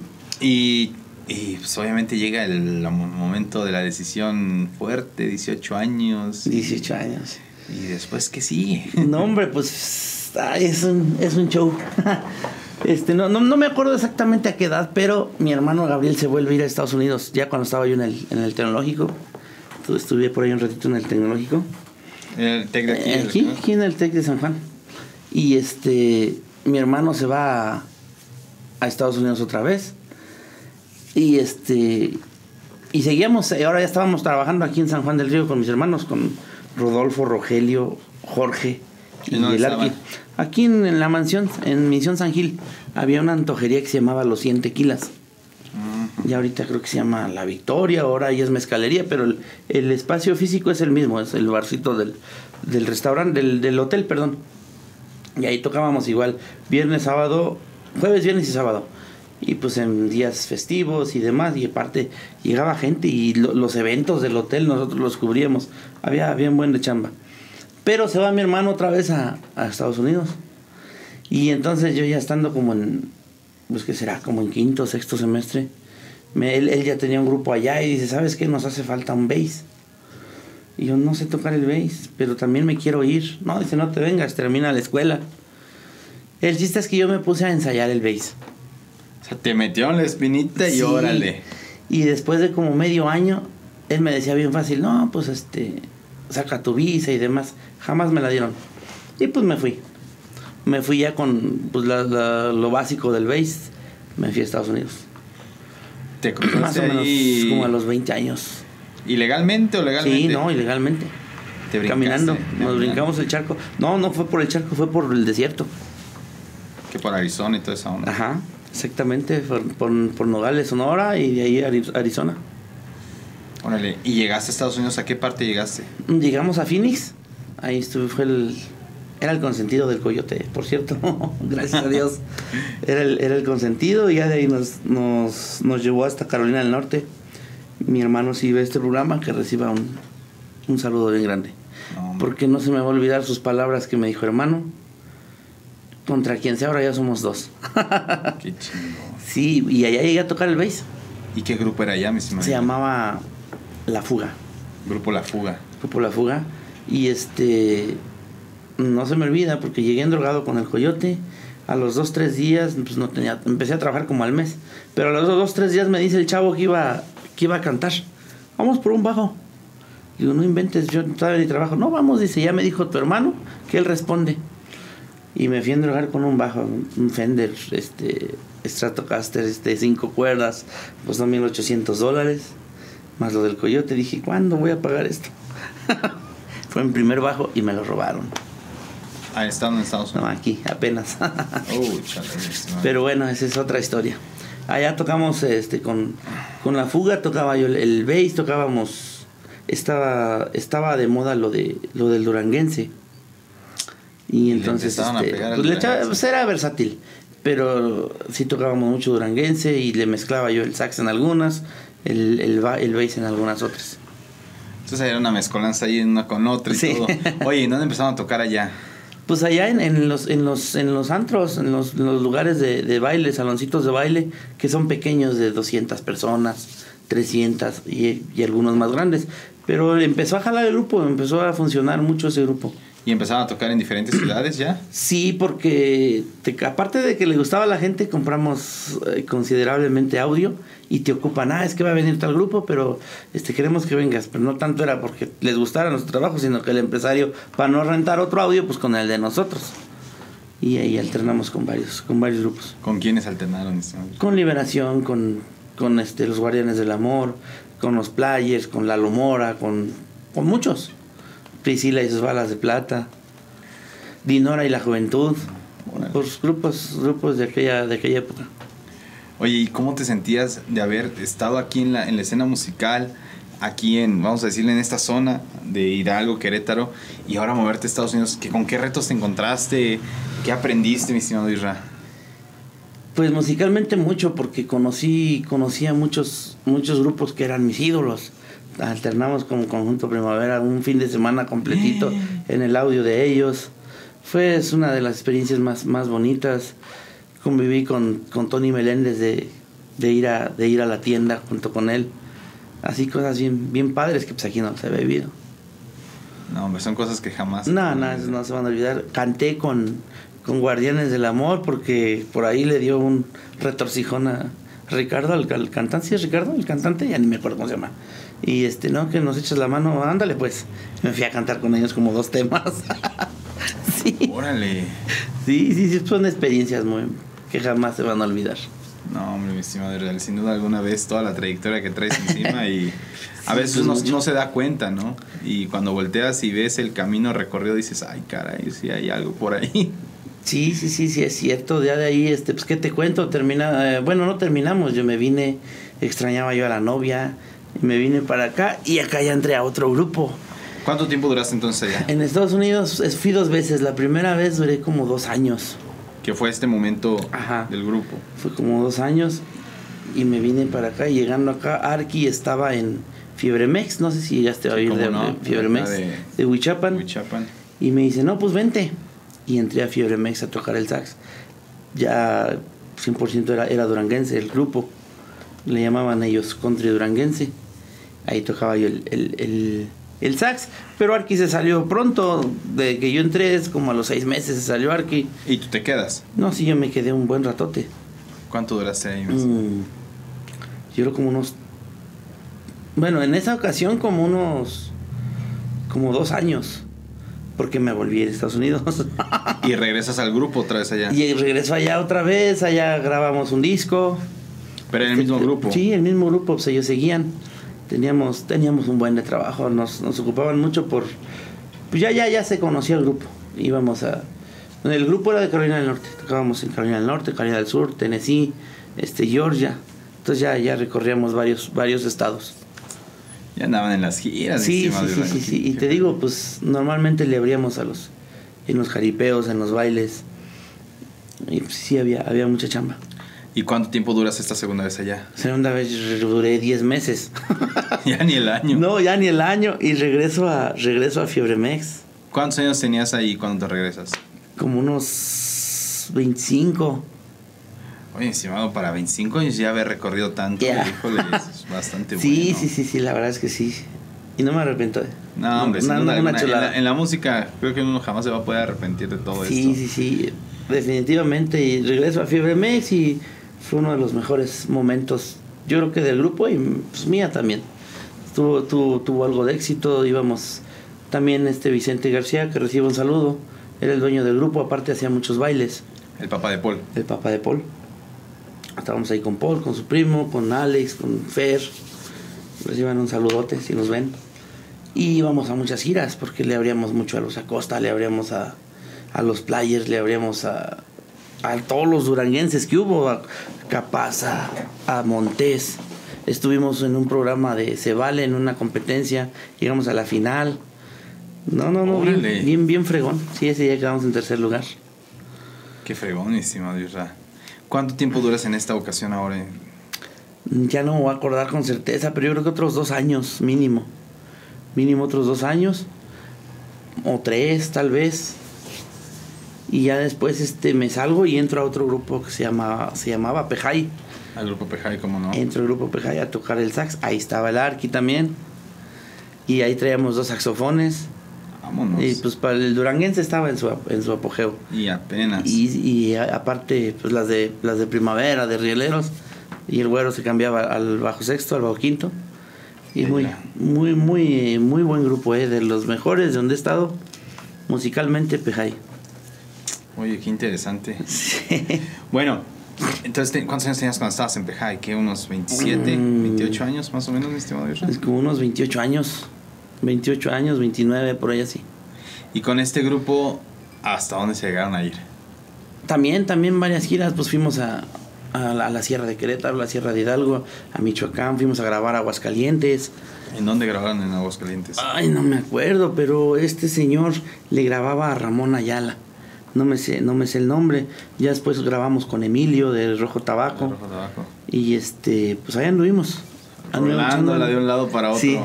y, y pues obviamente llega el momento de la decisión fuerte, 18 años. 18 años. Y después, ¿qué sigue? No, hombre, pues ay, es, un, es un show. Este, no, no, no me acuerdo exactamente a qué edad, pero mi hermano Gabriel se vuelve a ir a Estados Unidos, ya cuando estaba yo en el, en el tecnológico. Tu- Estuve por ahí un ratito en el tecnológico. El tec de aquí. Eh, Aquí, aquí en el TEC de San Juan. Y este, mi hermano se va a, a Estados Unidos otra vez. Y este, y seguíamos, eh, ahora ya estábamos trabajando aquí en San Juan del Río con mis hermanos, con Rodolfo, Rogelio, Jorge ¿Y el? Arqui. Aquí en, en la mansión, en Misión San Gil, había una antojería que se llamaba Los 100 Tequilas. Y ahorita creo que se llama La Victoria, ahora ya es mezcalería, pero el, el espacio físico es el mismo, es el barcito del, del restaurante, del, del hotel, perdón. Y ahí tocábamos igual, viernes, sábado, jueves, viernes y sábado. Y pues en días festivos y demás, y aparte llegaba gente y lo- los eventos del hotel nosotros los cubríamos. Había bien buen de chamba. Pero se va mi hermano otra vez a, a Estados Unidos. Y entonces yo ya estando como en, pues que será, como en quinto, sexto semestre, me- él, él ya tenía un grupo allá y dice, ¿sabes qué? Nos hace falta un bass. Y yo no sé tocar el bass, pero también me quiero ir. No, dice, no te vengas, termina la escuela. El chiste es que yo me puse a ensayar el bass. O sea, te metió en la espinita y órale. Y después de como medio año, él me decía bien fácil, no, pues este, saca tu visa y demás. Jamás me la dieron. Y pues me fui. Me fui ya con pues, la- la- lo básico del bass. Me fui a Estados Unidos. Te Más cruzaste o menos ahí como a los 20 años. ¿Ilegalmente o legalmente? Sí, no, ilegalmente. Te Caminando. Nos caminando. brincamos el charco. No, no fue por el charco, fue por el desierto. Que por Arizona y toda esa onda. Ajá, exactamente. Por, por, por Nogales, Sonora y de ahí a Ari- Arizona. Órale. ¿Y llegaste a Estados Unidos? ¿A qué parte llegaste? Llegamos a Phoenix. Ahí estuve, fue el. Era el consentido del coyote, por cierto. Gracias a Dios. Era el, era el consentido y ya de ahí nos, nos, nos llevó hasta Carolina del Norte. Mi hermano, si ve este programa, que reciba un, un saludo bien grande. No. Porque no se me va a olvidar sus palabras que me dijo, hermano. Contra quien sea, ahora ya somos dos. Qué chingo. Sí, y allá llegué a tocar el bass. ¿Y qué grupo era allá, mi? Se llamaba La Fuga. Grupo La Fuga. Grupo La Fuga. Y este, no se me olvida porque llegué drogado con el coyote. A los dos, tres días, pues no tenía, empecé a trabajar como al mes. Pero a los dos, tres días me dice el chavo que iba, que iba a cantar. Vamos por un bajo. Digo, no inventes, yo todavía ni trabajo. No, vamos, dice, ya me dijo tu hermano que él responde. Y me fui a drogar con un bajo, un Fender, este, Stratocaster, este, cinco cuerdas, pues 1800 dólares, más lo del coyote. Dije, ¿cuándo voy a pagar esto? Fue mi primer bajo y me lo robaron. Ah, estando en Estados No, Unidos. aquí, apenas. Oh, chale, estimado. Pero bueno, esa es otra historia. Allá tocamos este con, con la fuga, tocaba yo el, el bass, tocábamos, estaba, estaba de moda lo de lo del duranguense. Y le entonces a este, pues, le echaba- pues, era versátil. Pero sí tocábamos mucho duranguense y le mezclaba yo el sax en algunas, el, el, ba- el bass en algunas otras. Entonces era una mezcolanza ahí una con otra y Sí. todo. Oye, ¿y dónde empezaron a tocar allá? Pues allá en, en los, en, los, en los antros, en los, en los lugares de, de baile, saloncitos de baile, que son pequeños de 200 personas, 300 y, y algunos más grandes. Pero empezó a jalar el grupo, empezó a funcionar mucho ese grupo. ¿Y empezaron a tocar en diferentes ciudades ya? Sí, porque te- aparte de que le gustaba a la gente, compramos eh, considerablemente audio y te ocupan, ah, es que va a venir tal grupo, pero este queremos que vengas. Pero no tanto era porque les gustara nuestro trabajo, sino que el empresario, para no rentar otro audio, pues con el de nosotros. Y ahí alternamos con varios, con varios grupos. ¿Con quiénes alternaron? Con Liberación, con, con este, los Guardianes del Amor, con los Players, con La Lomora, con, con muchos. Priscila y sus balas de plata, Dinora y la Juventud. Órale. Pues grupos, grupos de aquella, de aquella época. Oye, ¿y cómo te sentías de haber estado aquí en la, en la escena musical, aquí en, vamos a decirle, en esta zona de Hidalgo, Querétaro, y ahora moverte a Estados Unidos? ¿Qué, ¿Con qué retos te encontraste? ¿Qué aprendiste, mi estimado Isra? Pues musicalmente mucho, porque conocí, conocí a muchos, muchos grupos que eran mis ídolos. Alternamos con Conjunto Primavera un fin de semana completito en el audio de ellos. Fue es una de las experiencias más, más bonitas. Conviví con, con Tony Meléndez de, de, ir a, de ir a la tienda junto con él. Así cosas bien, bien padres que pues aquí no se había vivido. No, hombre, son cosas que jamás... No, no, eso no se van a olvidar. Canté con, con Guardianes del Amor porque por ahí le dio un retorcijón a Ricardo, al, al cantante. ¿Sí es Ricardo? El cantante, ya ni me acuerdo cómo se llama. Y este, no, que nos echas la mano, ándale pues. Me fui a cantar con ellos como dos temas. sí. Órale. sí, sí, sí, son experiencias muy que jamás se van a olvidar. No, hombre, mi estimado Israel, sin duda alguna vez toda la trayectoria que traes encima y a Sí, veces pues uno no se da cuenta, ¿no? Y cuando volteas y ves el camino recorrido dices, ay, caray, sí hay algo por ahí. Sí, sí, sí, sí, es cierto. Ya de ahí, este, pues, ¿qué te cuento? Termina, eh, bueno, no terminamos. Yo me vine, extrañaba yo a la novia, me vine para acá y acá ya entré a otro grupo. ¿Cuánto tiempo duraste entonces allá? En Estados Unidos fui dos veces. La primera vez duré como dos años. Que fue este momento Ajá. del grupo. Fue como dos años y me vine para acá. Y llegando acá, Arki estaba en Fiebremex. No sé si llegaste a oír de, no, Fiebremex, de, de- Huichapan. Huichapan. Y me dice, no, pues vente. Y entré a Fiebremex a tocar el sax. Ya 100% era, era duranguense el grupo. Le llamaban ellos country duranguense. Ahí tocaba yo el, el, el- el sax. Pero Arki se salió pronto. De que yo entré, es como a los seis meses se salió Arki. ¿Y tú te quedas? No, sí, yo me quedé un buen ratote. ¿Cuánto duraste ahí? Mm, yo creo como unos... Bueno, en esa ocasión como unos... Como dos años. Porque me volví a Estados Unidos. Y regresas al grupo otra vez allá. y regreso allá otra vez. Allá grabamos un disco. Pero en el mismo grupo. Sí, el mismo grupo. Pues ellos seguían. Teníamos, teníamos un buen de trabajo. Nos, nos ocupaban mucho por... Pues ya, ya, ya se conocía el grupo. Íbamos a... El grupo era de Carolina del Norte. Tocábamos en Carolina del Norte, Carolina del Sur, Tennessee, este, Georgia. Entonces ya, ya recorríamos varios, varios estados. Ya andaban en las giras. Sí, sí, sí, sí, sí. Y te digo, pues normalmente le abríamos a los... En los jaripeos, en los bailes. Y pues, sí, había, había mucha chamba. ¿Y cuánto tiempo duras esta segunda vez allá? Segunda vez duré 10 meses. ya ni el año. no, ya ni el año. Y regreso a, regreso a Fiebremex. ¿Cuántos años tenías ahí cuando te regresas? Como unos 25. Oye, estimado, para 25 años ya haber recorrido tanto, Ya. híjole, es bastante Sí, bueno. sí, sí, sí, la verdad es que sí. Y no me arrepiento. eh. No, hombre, una alguna. en, la, en la música creo que uno jamás se va a poder arrepentir de todo Sí, esto. sí, sí, definitivamente. Y regreso a Fiebre Mex y fue uno de los mejores momentos, yo creo que del grupo y pues, mía también. Tuvo, tuvo, tuvo algo de éxito, íbamos también este Vicente García, que recibe un saludo, era el dueño del grupo, aparte hacía muchos bailes, El papá de Paul. el papá de Paul. Estábamos ahí con Paul, con su primo, con Alex, con Fer. Reciban un saludote si nos ven. Y íbamos a muchas giras porque le abríamos mucho a los Acosta, le abríamos a, a los Players, le abríamos a, a todos los duranguenses que hubo, a Capaza, a Montés. Estuvimos en un programa de Se Vale, en una competencia, llegamos a la final. No, no, no, bien, bien, bien fregón. Sí, ese día quedamos en tercer lugar. Qué fregonísimo, Dios ¿Cuánto tiempo duras en esta ocasión ahora? Ya no me voy a acordar con certeza, pero yo creo que otros dos años mínimo. Mínimo otros dos años. O tres, tal vez. Y ya después este, me salgo y entro a otro grupo que se, llama, se llamaba Pejay. Al grupo Pejay, ¿cómo no? Entro al grupo Pejay a tocar el sax. Ahí estaba el Arqui también. Y ahí traíamos dos saxofones. Vámonos. Y pues para el duranguense estaba en su, en su apogeo. Y apenas. Y, y aparte, pues las de las de primavera, de rieleros, y el güero se cambiaba al bajo sexto, al bajo quinto. Y muy, muy, muy, muy buen grupo, eh, de los mejores de donde he estado, musicalmente Pejay. Oye, qué interesante. Bueno, entonces, ¿te- ¿cuántos años tenías cuando estabas en Pejay? ¿Qué? ¿Unos 27, Mm. 28 años más o menos, mi estimado? Es como unos 28 años, 28 años, 29, por ahí así. Y con este grupo, ¿hasta dónde se llegaron a ir? También, también varias giras, pues fuimos a, a, la, a la Sierra de Querétaro, a la Sierra de Hidalgo, a Michoacán, fuimos a grabar a Aguascalientes. ¿En dónde grabaron en Aguascalientes? Ay, no me acuerdo, pero este señor le grababa a Ramón Ayala. No me sé, no me sé el nombre. Ya después grabamos con Emilio de Rojo Tabaco. Rojo Tabaco. Y este, pues ahí anduvimos. Rolándola de un lado para otro. Sí.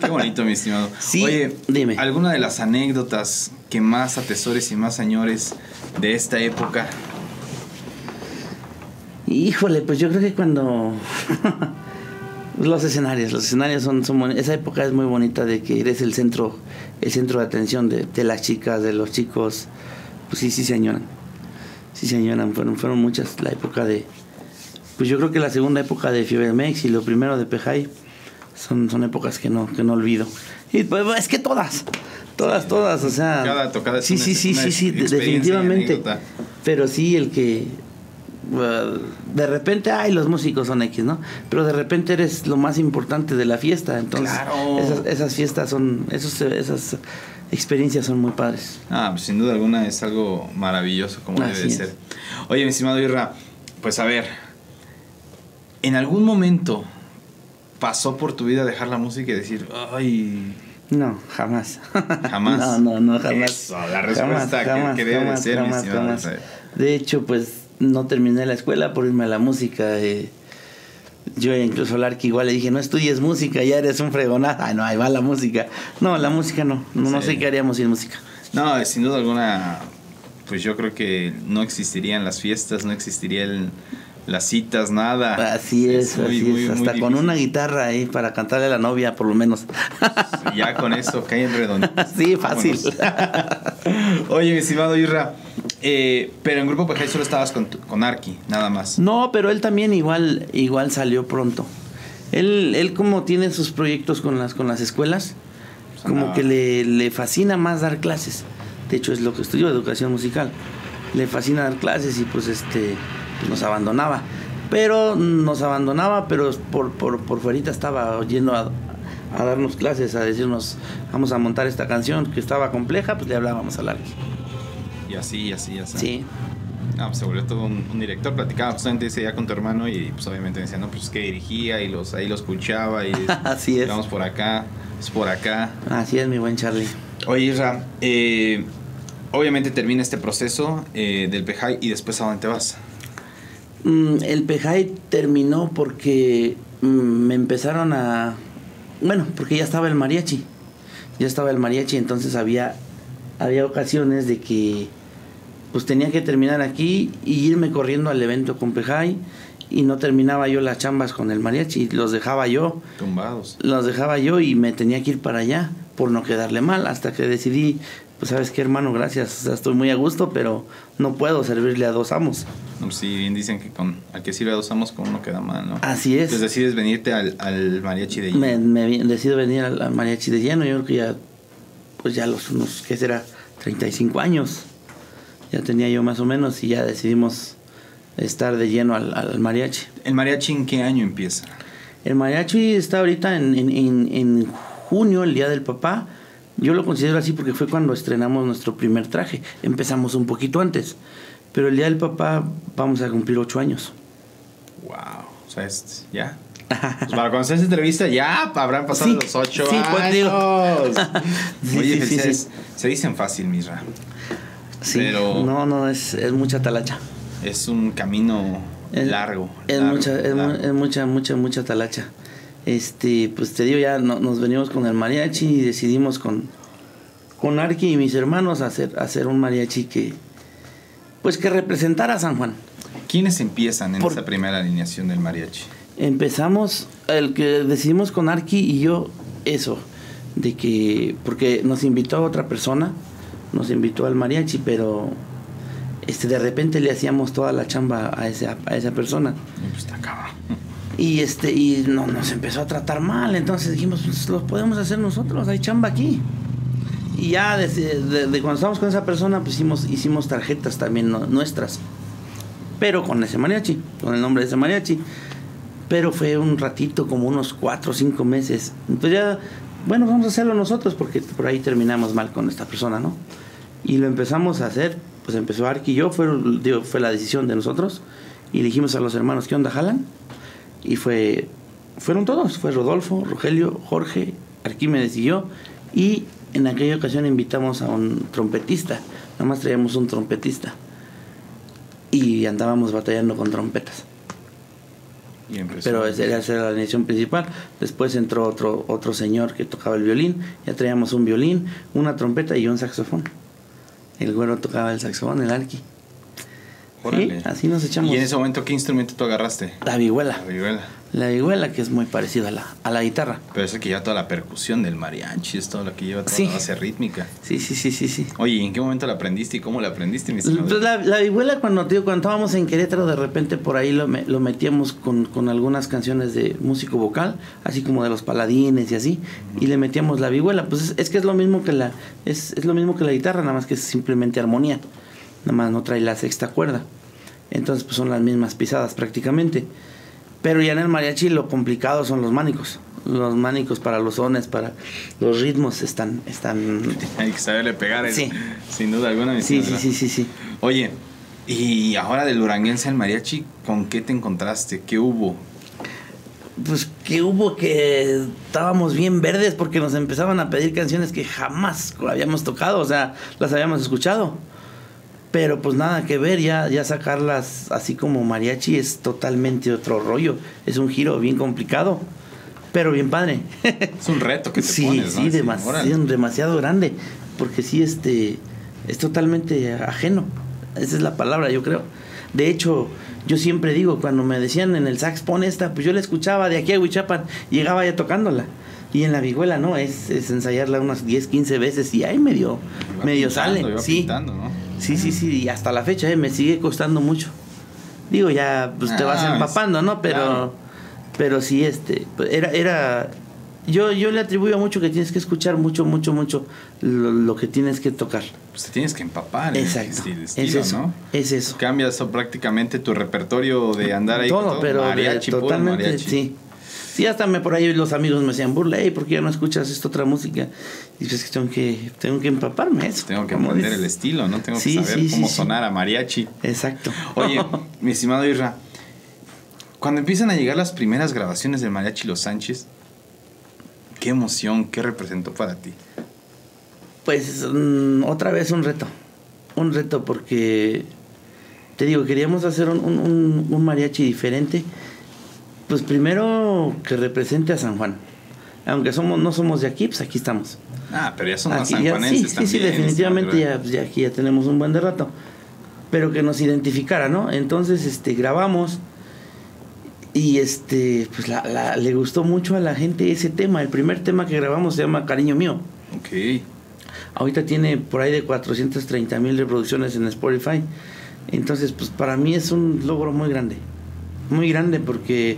Qué bonito, mi estimado. Sí, Oye, dime. ¿alguna de las anécdotas que más atesores y más añores de esta época? Híjole, pues yo creo que cuando los escenarios, los escenarios son, son esa época es muy bonita de que eres el centro, el centro de atención de, de las chicas, de los chicos, pues sí, sí se añoran, sí se añoran, fueron, fueron muchas la época de, pues yo creo que la segunda época de Fiebre Mex y lo primero de Pejay son, son épocas que no, que no olvido. Y pues es que todas, todas, todas, o sea. Cada tocada es sí, una- sí, sí, una sí, sí, definitivamente. Pero sí, el que. uh, de repente, ay, los músicos son X, ¿no? Pero de repente eres lo más importante de la fiesta. Entonces, Claro. esas, esas fiestas son. Esos, esas experiencias son muy padres. Ah, pues sin duda alguna es algo maravilloso como Así debe es. ser. Oye, mi estimado Irra, pues a ver, ¿en algún momento pasó por tu vida dejar la música y decir, ay, No, jamás. Jamás. no, no, no, jamás. Eso, la respuesta que- que debe de ser, mi estimado. De hecho, pues no terminé la escuela por irme a la música. eh. Yo incluso al Arqui igual le dije, no estudies música, ya eres un fregonazo. Ay, no, ahí va la música. No, la música no. No, no sé qué haríamos sin música. No, sin duda alguna, pues yo creo que no existirían las fiestas, no existirían las citas, nada. Así es, muy, así muy, es. muy Hasta con una guitarra ahí para cantarle a la novia, por lo menos. Ya con eso cae en redondo. Sí, fácil. Oye, mi estimado Irra, eh, pero en Grupo Pejay solo estabas con, con Arki, nada más. No, pero él también igual, igual salió pronto. Él, él como tiene sus proyectos con las, con las escuelas, como andaba. que le, le fascina más dar clases. De hecho, es lo que estudió, educación musical. Le fascina dar clases y pues este pues, nos abandonaba. Pero nos abandonaba, pero por, por, por fuerita estaba yendo a, a darnos clases, a decirnos, vamos a montar esta canción que estaba compleja, pues le hablábamos al Arqui. Y así, y así, y así. Sí. Ah, pues se volvió todo un, un director. Platicaba justamente ese día con tu hermano y pues obviamente me decía, no, pues que dirigía y los, ahí lo escuchaba y Así es. vamos por acá, es por acá. Así es, mi buen Charlie. Oye, Isra, eh, obviamente termina este proceso eh, del Pejay y después a dónde te vas. Mm, el Pejay terminó porque mm, me empezaron a... Bueno, porque ya estaba el mariachi. Ya estaba el mariachi, entonces había, había ocasiones de que pues tenía que terminar aquí y irme corriendo al evento con Pejay y no terminaba yo las chambas con el mariachi, los dejaba yo, Tumbados. los dejaba yo y me tenía que ir para allá por no quedarle mal, hasta que decidí, pues sabes qué hermano, gracias, o sea, estoy muy a gusto, pero no puedo servirle a dos amos. No, pues sí, bien dicen que con al que sirve a dos amos con uno queda mal, ¿no? Así es. Entonces decides venirte al, al mariachi de me, me vi- decido venir al, al mariachi de lleno, yo creo que ya, pues ya los unos, ¿qué será? 35 años, ya tenía yo más o menos y ya decidimos estar de lleno al, al mariachi. ¿El mariachi en qué año empieza? El mariachi está ahorita en, en, en- en junio, el Día del Papá. Yo lo considero así porque fue cuando estrenamos nuestro primer traje. Empezamos un poquito antes. Pero el Día del Papá vamos a cumplir ocho años. Wow. O sea, es, ya. Pues para cuando se hace entrevista ya habrán pasado Sí, los ocho sí, pues, años. Sí, Oye, sí, se dicen fácil, Misra. Sí, Pero- no, no, es, es mucha talacha. Es un camino Es- largo. Es, largo, mucha, es, mu- largo. es mucha, mucha, mucha talacha. Este, pues te digo, ya no- nos venimos con el mariachi y decidimos con, con Arqui y mis hermanos hacer, hacer un mariachi que, pues que representara a San Juan. ¿Quiénes empiezan en Por- esa primera alineación del mariachi? Empezamos, el que decidimos con Arqui y yo, eso, de que, porque nos invitó a otra persona, nos invitó al mariachi, pero este, de repente le hacíamos toda la chamba a esa, a esa persona. Y pues está cabrón. Y este, y no, nos empezó a tratar mal, entonces dijimos, pues lo podemos hacer nosotros, hay chamba aquí. Y ya desde de, de cuando estábamos con esa persona, pues hicimos, hicimos tarjetas también no- nuestras. Pero con ese mariachi, con el nombre de ese mariachi. Pero fue un ratito, como unos cuatro o cinco meses. Entonces ya, bueno, vamos a hacerlo nosotros porque por ahí terminamos mal con esta persona, ¿no? Y lo empezamos a hacer, pues empezó Arqui y yo, fue, fue la decisión de nosotros. Y dijimos a los hermanos, ¿qué onda, jalan? Y fue, fueron todos, fue Rodolfo, Rogelio, Jorge, Arquímedes y yo. Y en aquella ocasión invitamos a un trompetista, nada más traíamos un trompetista. Y andábamos batallando con trompetas. Y. Pero era la alineación principal. Después entró otro, otro señor que tocaba el violín. Ya traíamos un violín, una trompeta y un saxofón. El güero tocaba el saxofón, el arqui. Órale. Sí, así nos echamos. ¿Y en ese momento qué instrumento tú agarraste? La vihuela. La vihuela. La vihuela que es muy parecida a la, a la guitarra. Pero es el que lleva toda la percusión del mariachi, es todo lo que lleva toda Sí. la base rítmica. Sí, sí, sí, sí, sí. Oye, ¿y en qué momento la aprendiste y cómo la aprendiste, mi? Pues la, la vihuela cuando, tío, cuando estábamos en Querétaro, de repente por ahí lo, lo metíamos con, con algunas canciones de músico vocal, así como de los paladines y así, y le metíamos la vihuela. Pues es, es que es lo mismo que la es, es lo mismo que la guitarra, nada más que es simplemente armonía. Nada más no trae la sexta cuerda. Entonces pues son las mismas pisadas prácticamente. Pero ya en el mariachi lo complicado son los mánicos. Los mánicos para los sones, para los ritmos están están Hay que saberle pegar, el- Sí. sin duda alguna. Sí, sí, sí, sí, sí. Oye, y ahora del duranguense al mariachi, ¿con qué te encontraste? ¿Qué hubo? pues que hubo que estábamos bien verdes porque nos empezaban a pedir canciones que jamás habíamos tocado, o sea, las habíamos escuchado. Pero pues nada que ver, ya, ya sacarlas así como mariachi es totalmente otro rollo. Es un giro bien complicado, pero bien padre. Es un reto que te sí, pones, sí, demasiado, grande. Porque sí, este, es totalmente ajeno. Esa es la palabra, yo creo. De hecho, yo siempre digo, cuando me decían en el sax, pon esta, pues yo la escuchaba de aquí a Huichapan, llegaba ya tocándola. Y en la vihuela, ¿no? Es, es ensayarla unas 10, 15 veces y ahí medio, medio pintando, sale. Sí, pintando, ¿no? Sí, sí, sí. Y hasta la fecha, ¿eh? me sigue costando mucho. Digo, ya pues te vas Ah, empapando, ¿no? Pero, claro. pero sí, este, era, era, yo, yo le atribuyo mucho que tienes que escuchar mucho, mucho, mucho lo, lo que tienes que tocar. Pues te tienes que empapar el Exacto. estilo, es eso. ¿no? Es eso. Cambias prácticamente tu repertorio de andar ahí con todo, pero mariachi, totalmente, mariachi. sí. Sí, hasta me por ahí los amigos me decían, burla, "Ey, ¿por qué ya no escuchas esta otra música? Y pues que tengo que, tengo que empaparme eso. Tengo que aprender dices. el estilo, ¿no? Tengo Sí, que saber sí, cómo sonar a mariachi. Exacto. Oye, mi estimado Isra, cuando empiezan a llegar las primeras grabaciones del Mariachi Los Sánchez, ¿qué emoción, qué representó para ti? Pues mm, otra vez un reto. Un reto porque, te digo, queríamos hacer un- un mariachi diferente. Pues primero que represente a San Juan. Aunque somos, no somos de aquí, pues aquí estamos. Ah, pero ya son más Aquí ya- sanjuanenses sí, sí, también. sí, definitivamente pues, ya aquí ya tenemos un buen de rato. Pero que nos identificara, ¿no? Entonces, este, grabamos Y este, pues la, la- le gustó mucho a la gente ese tema. El primer tema que grabamos se llama Cariño Mío. Ok. Ahorita tiene por ahí de 430 mil reproducciones en Spotify. Entonces, pues para mí es un logro muy grande. Muy grande porque,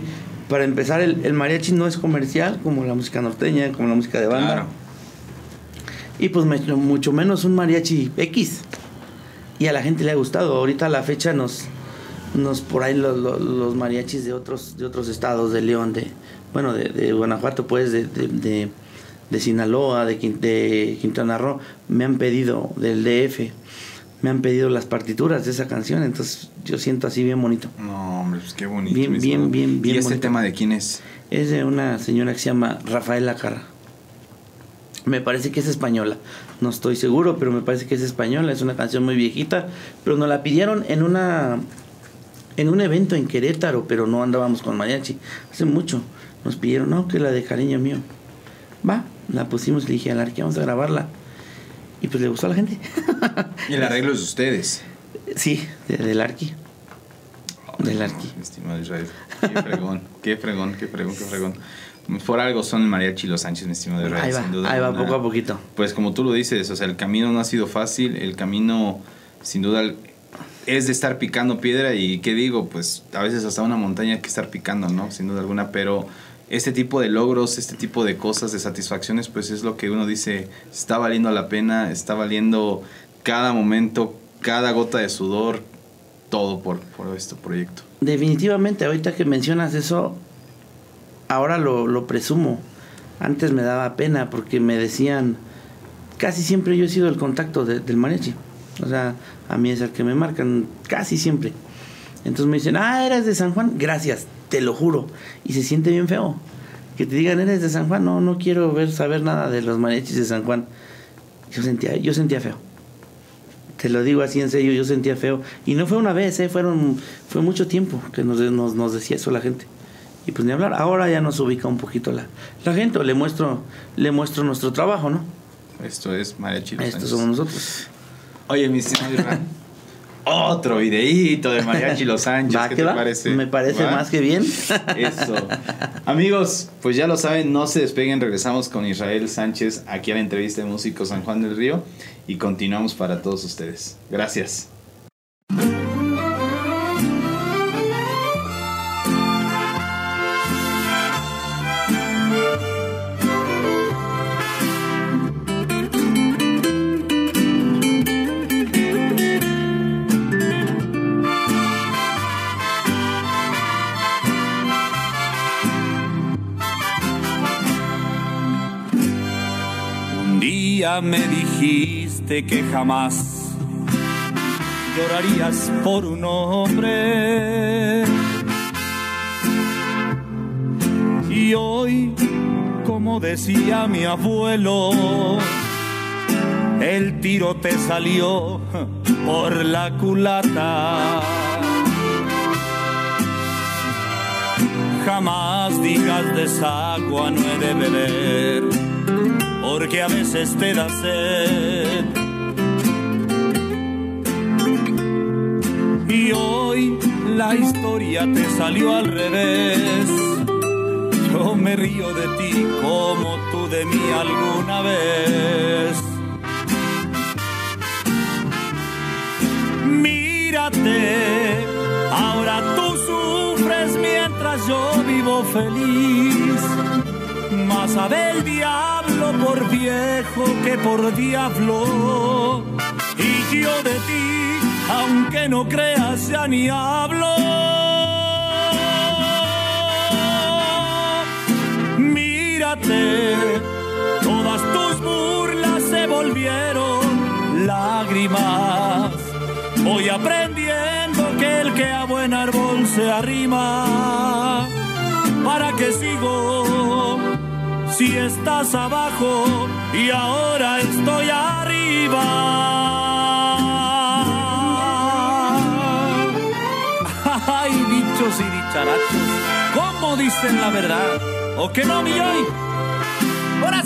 para empezar, el, el mariachi no es comercial como la música norteña, como la música de banda. Claro. Y pues mucho menos un mariachi X. Y a la gente le ha gustado. Ahorita a la fecha nos, nos por ahí lo- lo- los mariachis de otros, de otros estados, de León, de, bueno, de, de Guanajuato, pues, de, de, de- de Sinaloa, de Quintana Roo, me han pedido, del DF, me han pedido las partituras de esa canción. Entonces yo siento así bien bonito. No, hombre, pues qué bonito. Bien, bien, bien, bien ¿Y este bonito. tema de quién es? Es de una señora que se llama Rafaela Carra. Me parece que es española. No estoy seguro, pero me parece que es española. Es una canción muy viejita. Pero nos la pidieron en una en un evento en Querétaro, pero no andábamos con mariachi. Hace mucho. Nos pidieron, no, que la de cariño mío. Va, la pusimos y le dije a Larky, vamos a grabarla. Y pues le gustó a la gente. Y el arreglo es de ustedes. sí, de, del Arqui. Del Arqui. Estimado Israel. Qué fregón, qué fregón, qué fregón, qué fregón. Por algo son mariachi los Sánchez, mi estimado Israel. Ahí va, sin duda ahí va, poco a poquito. Pues como tú lo dices, o sea, el camino no ha sido fácil, el camino sin duda es de estar picando piedra y qué digo, pues a veces hasta una montaña hay que estar picando, ¿no? Sin duda alguna, pero este tipo de logros, este tipo de cosas, de satisfacciones, pues es lo que uno dice, está valiendo la pena, está valiendo cada momento, cada gota de sudor, todo por, por este proyecto. Definitivamente, ahorita que mencionas eso, ahora lo, lo presumo. Antes me daba pena porque me decían, casi siempre yo he sido el contacto de- del mariachi. O sea, a mí es el que me marcan, casi siempre. Entonces me dicen, ah, eres de San Juan, gracias, te lo juro. Y se siente bien feo. Que te digan, eres de San Juan, no, no quiero ver, saber nada de los mariachis de San Juan. Yo sentía, yo sentía feo. Te lo digo así en serio, yo sentía feo. Y no fue una vez, ¿eh? Fueron, fue mucho tiempo que nos, nos, nos decía eso la gente. Y pues ni hablar, ahora ya nos ubica un poquito la, la gente, o le muestro, le muestro nuestro trabajo, ¿no? Esto es Mariachi Sánchez. somos nosotros. Oye, mi estimado otro videíto de Mariachi Los Sánchez. ¿Va ¿Qué te va? parece? Me parece ¿Va? más que bien. Eso. Amigos, pues ya lo saben, no se despeguen. Regresamos con Israel Sánchez aquí a la entrevista de Músicos San Juan del Río y continuamos para todos ustedes. Gracias. Día me dijiste que jamás llorarías por un hombre. Y hoy, como decía mi abuelo, el tiro te salió por la culata. Jamás digas de esa agua no he de beber porque a veces te da sed. Y hoy la historia te salió al revés. Yo me río de ti como tú de mí alguna vez. Mírate, ahora tú sufres mientras yo vivo feliz. Más sabe el diablo por viejo que por diablo. Y yo de ti, aunque no creas, ya ni hablo. Mírate, todas tus burlas se volvieron lágrimas. Voy aprendiendo que el que a buen árbol se arrima. ¿Para qué sigo? Si estás abajo y ahora estoy arriba. Ay, dichos y dicharachos, ¿cómo dicen la verdad? ¿O que no, mi hoy? ¡Hora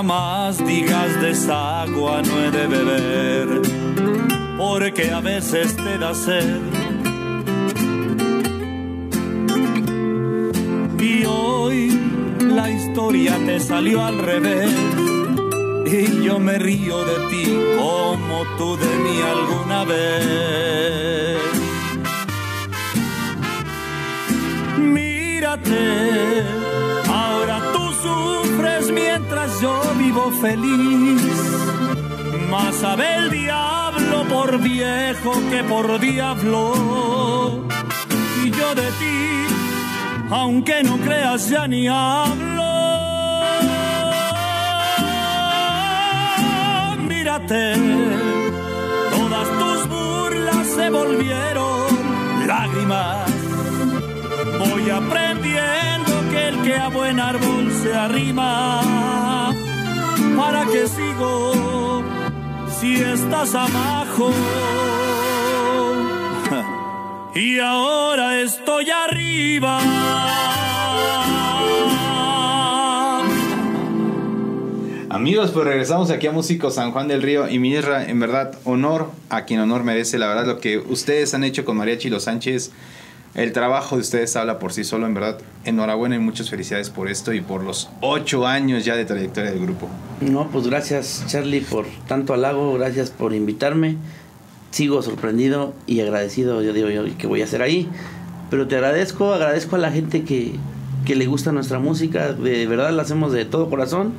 jamás digas de esa agua no he de beber, porque a veces te da sed. Y hoy la historia te salió al revés. Y yo me río de ti como tú de mí alguna vez. Mírate, sufres mientras yo vivo feliz. Más sabe el diablo por viejo que por diablo. Y yo de ti, aunque no creas ya ni hablo. Mírate, todas tus burlas se volvieron lágrimas. Voy aprendiendo que el que a buen árbol se arrima, ¿para qué sigo si estás abajo? Y ahora estoy arriba. Amigos, pues regresamos aquí a Músico San Juan del Río y Mirra, en verdad, honor a quien honor merece. La verdad, lo que ustedes han hecho con Mariachi Los Sánchez, el trabajo de ustedes habla por sí solo, en verdad. Enhorabuena y muchas felicidades por esto y por los ocho años ya de trayectoria del grupo. No, pues gracias Charlie por tanto halago, gracias por invitarme. Sigo sorprendido y agradecido, yo digo yo, que voy a hacer ahí. Pero te agradezco, agradezco a la gente que, que le gusta nuestra música, de verdad la hacemos de todo corazón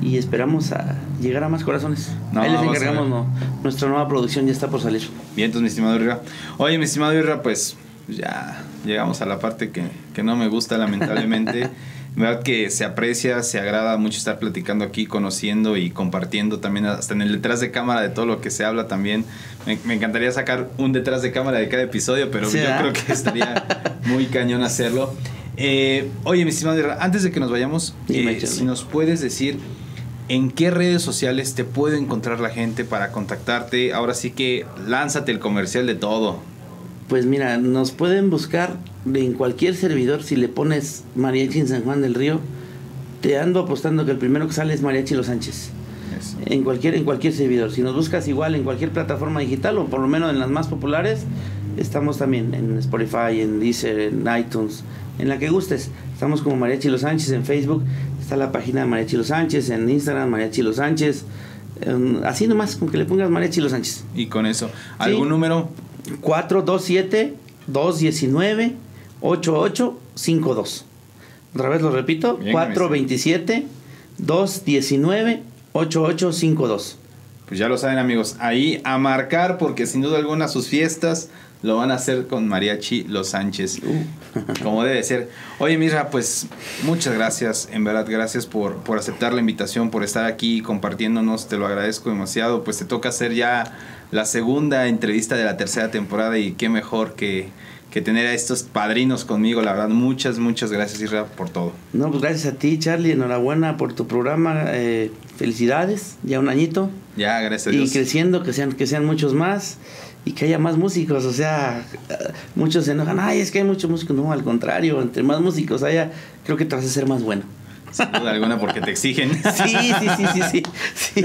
y esperamos a llegar a más corazones. No, ahí les encargamos, no, nuestra nueva producción ya está por salir. Bien, entonces, mi estimado Irra. Oye, mi estimado Irra, pues ya llegamos a la parte que, que no me gusta, lamentablemente. En verdad que se aprecia, se agrada mucho estar platicando aquí, conociendo y compartiendo también hasta en el detrás de cámara de todo lo que se habla también. Me, me encantaría sacar un detrás de cámara de cada episodio, pero Sí, yo ¿verdad? creo que estaría muy cañón hacerlo. Eh, oye, mi estimado antes de que nos vayamos, eh, si nos puedes decir en qué redes sociales te puede encontrar la gente para contactarte. Ahora sí que lánzate el comercial de todo. Pues mira, nos pueden buscar en cualquier servidor si le pones Mariachi en San Juan del Río. Te ando apostando que el primero que sale es Mariachi Los Sánchez. Eso. En cualquier, en cualquier servidor. Si nos buscas igual en cualquier plataforma digital o por lo menos en las más populares, estamos también en Spotify, en Deezer, en iTunes, en la que gustes. Estamos como Mariachi Los Sánchez en Facebook. Está la página de Mariachi Los Sánchez en Instagram, Mariachi Los Sánchez. em, así nomás, con que le pongas Mariachi Los Sánchez. Y con eso, ¿algún número? 427-219-8852. Otra vez lo repito, Bien, 427-219-8852. Pues ya lo saben amigos, ahí a marcar porque sin duda alguna sus fiestas lo van a hacer con Mariachi Los Sánchez. Como debe ser. Oye, Misra, pues muchas gracias, en verdad, gracias por, por aceptar la invitación, por estar aquí compartiéndonos, te lo agradezco demasiado. Pues te toca hacer ya la segunda entrevista de la tercera temporada y qué mejor que, que tener a estos padrinos conmigo, la verdad. Muchas, muchas gracias, Isra, por todo. No, pues gracias a ti, Charlie. Enhorabuena por tu programa. eh, felicidades, ya un añito. Ya, gracias a Y Dios. creciendo, que sean, que sean muchos más. Y que haya más músicos, o sea, muchos se enojan, ay, es que hay muchos músicos. No, al contrario, entre más músicos haya, creo que te a ser más bueno. Sin duda alguna porque te exigen. Sí, sí, sí, sí, sí. sí.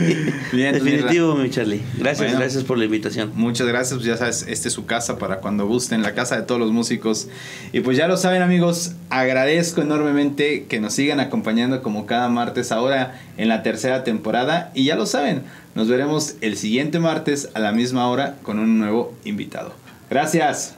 Bien, Definitivo, mi Charlie. Gracias, Bueno. gracias por la invitación. Muchas gracias, pues ya sabes, este es su casa para cuando gusten, la casa de todos los músicos. Y pues ya lo saben amigos, agradezco enormemente que nos sigan acompañando como cada martes ahora en la tercera temporada. Y ya lo saben, nos veremos el siguiente martes a la misma hora con un nuevo invitado. Gracias.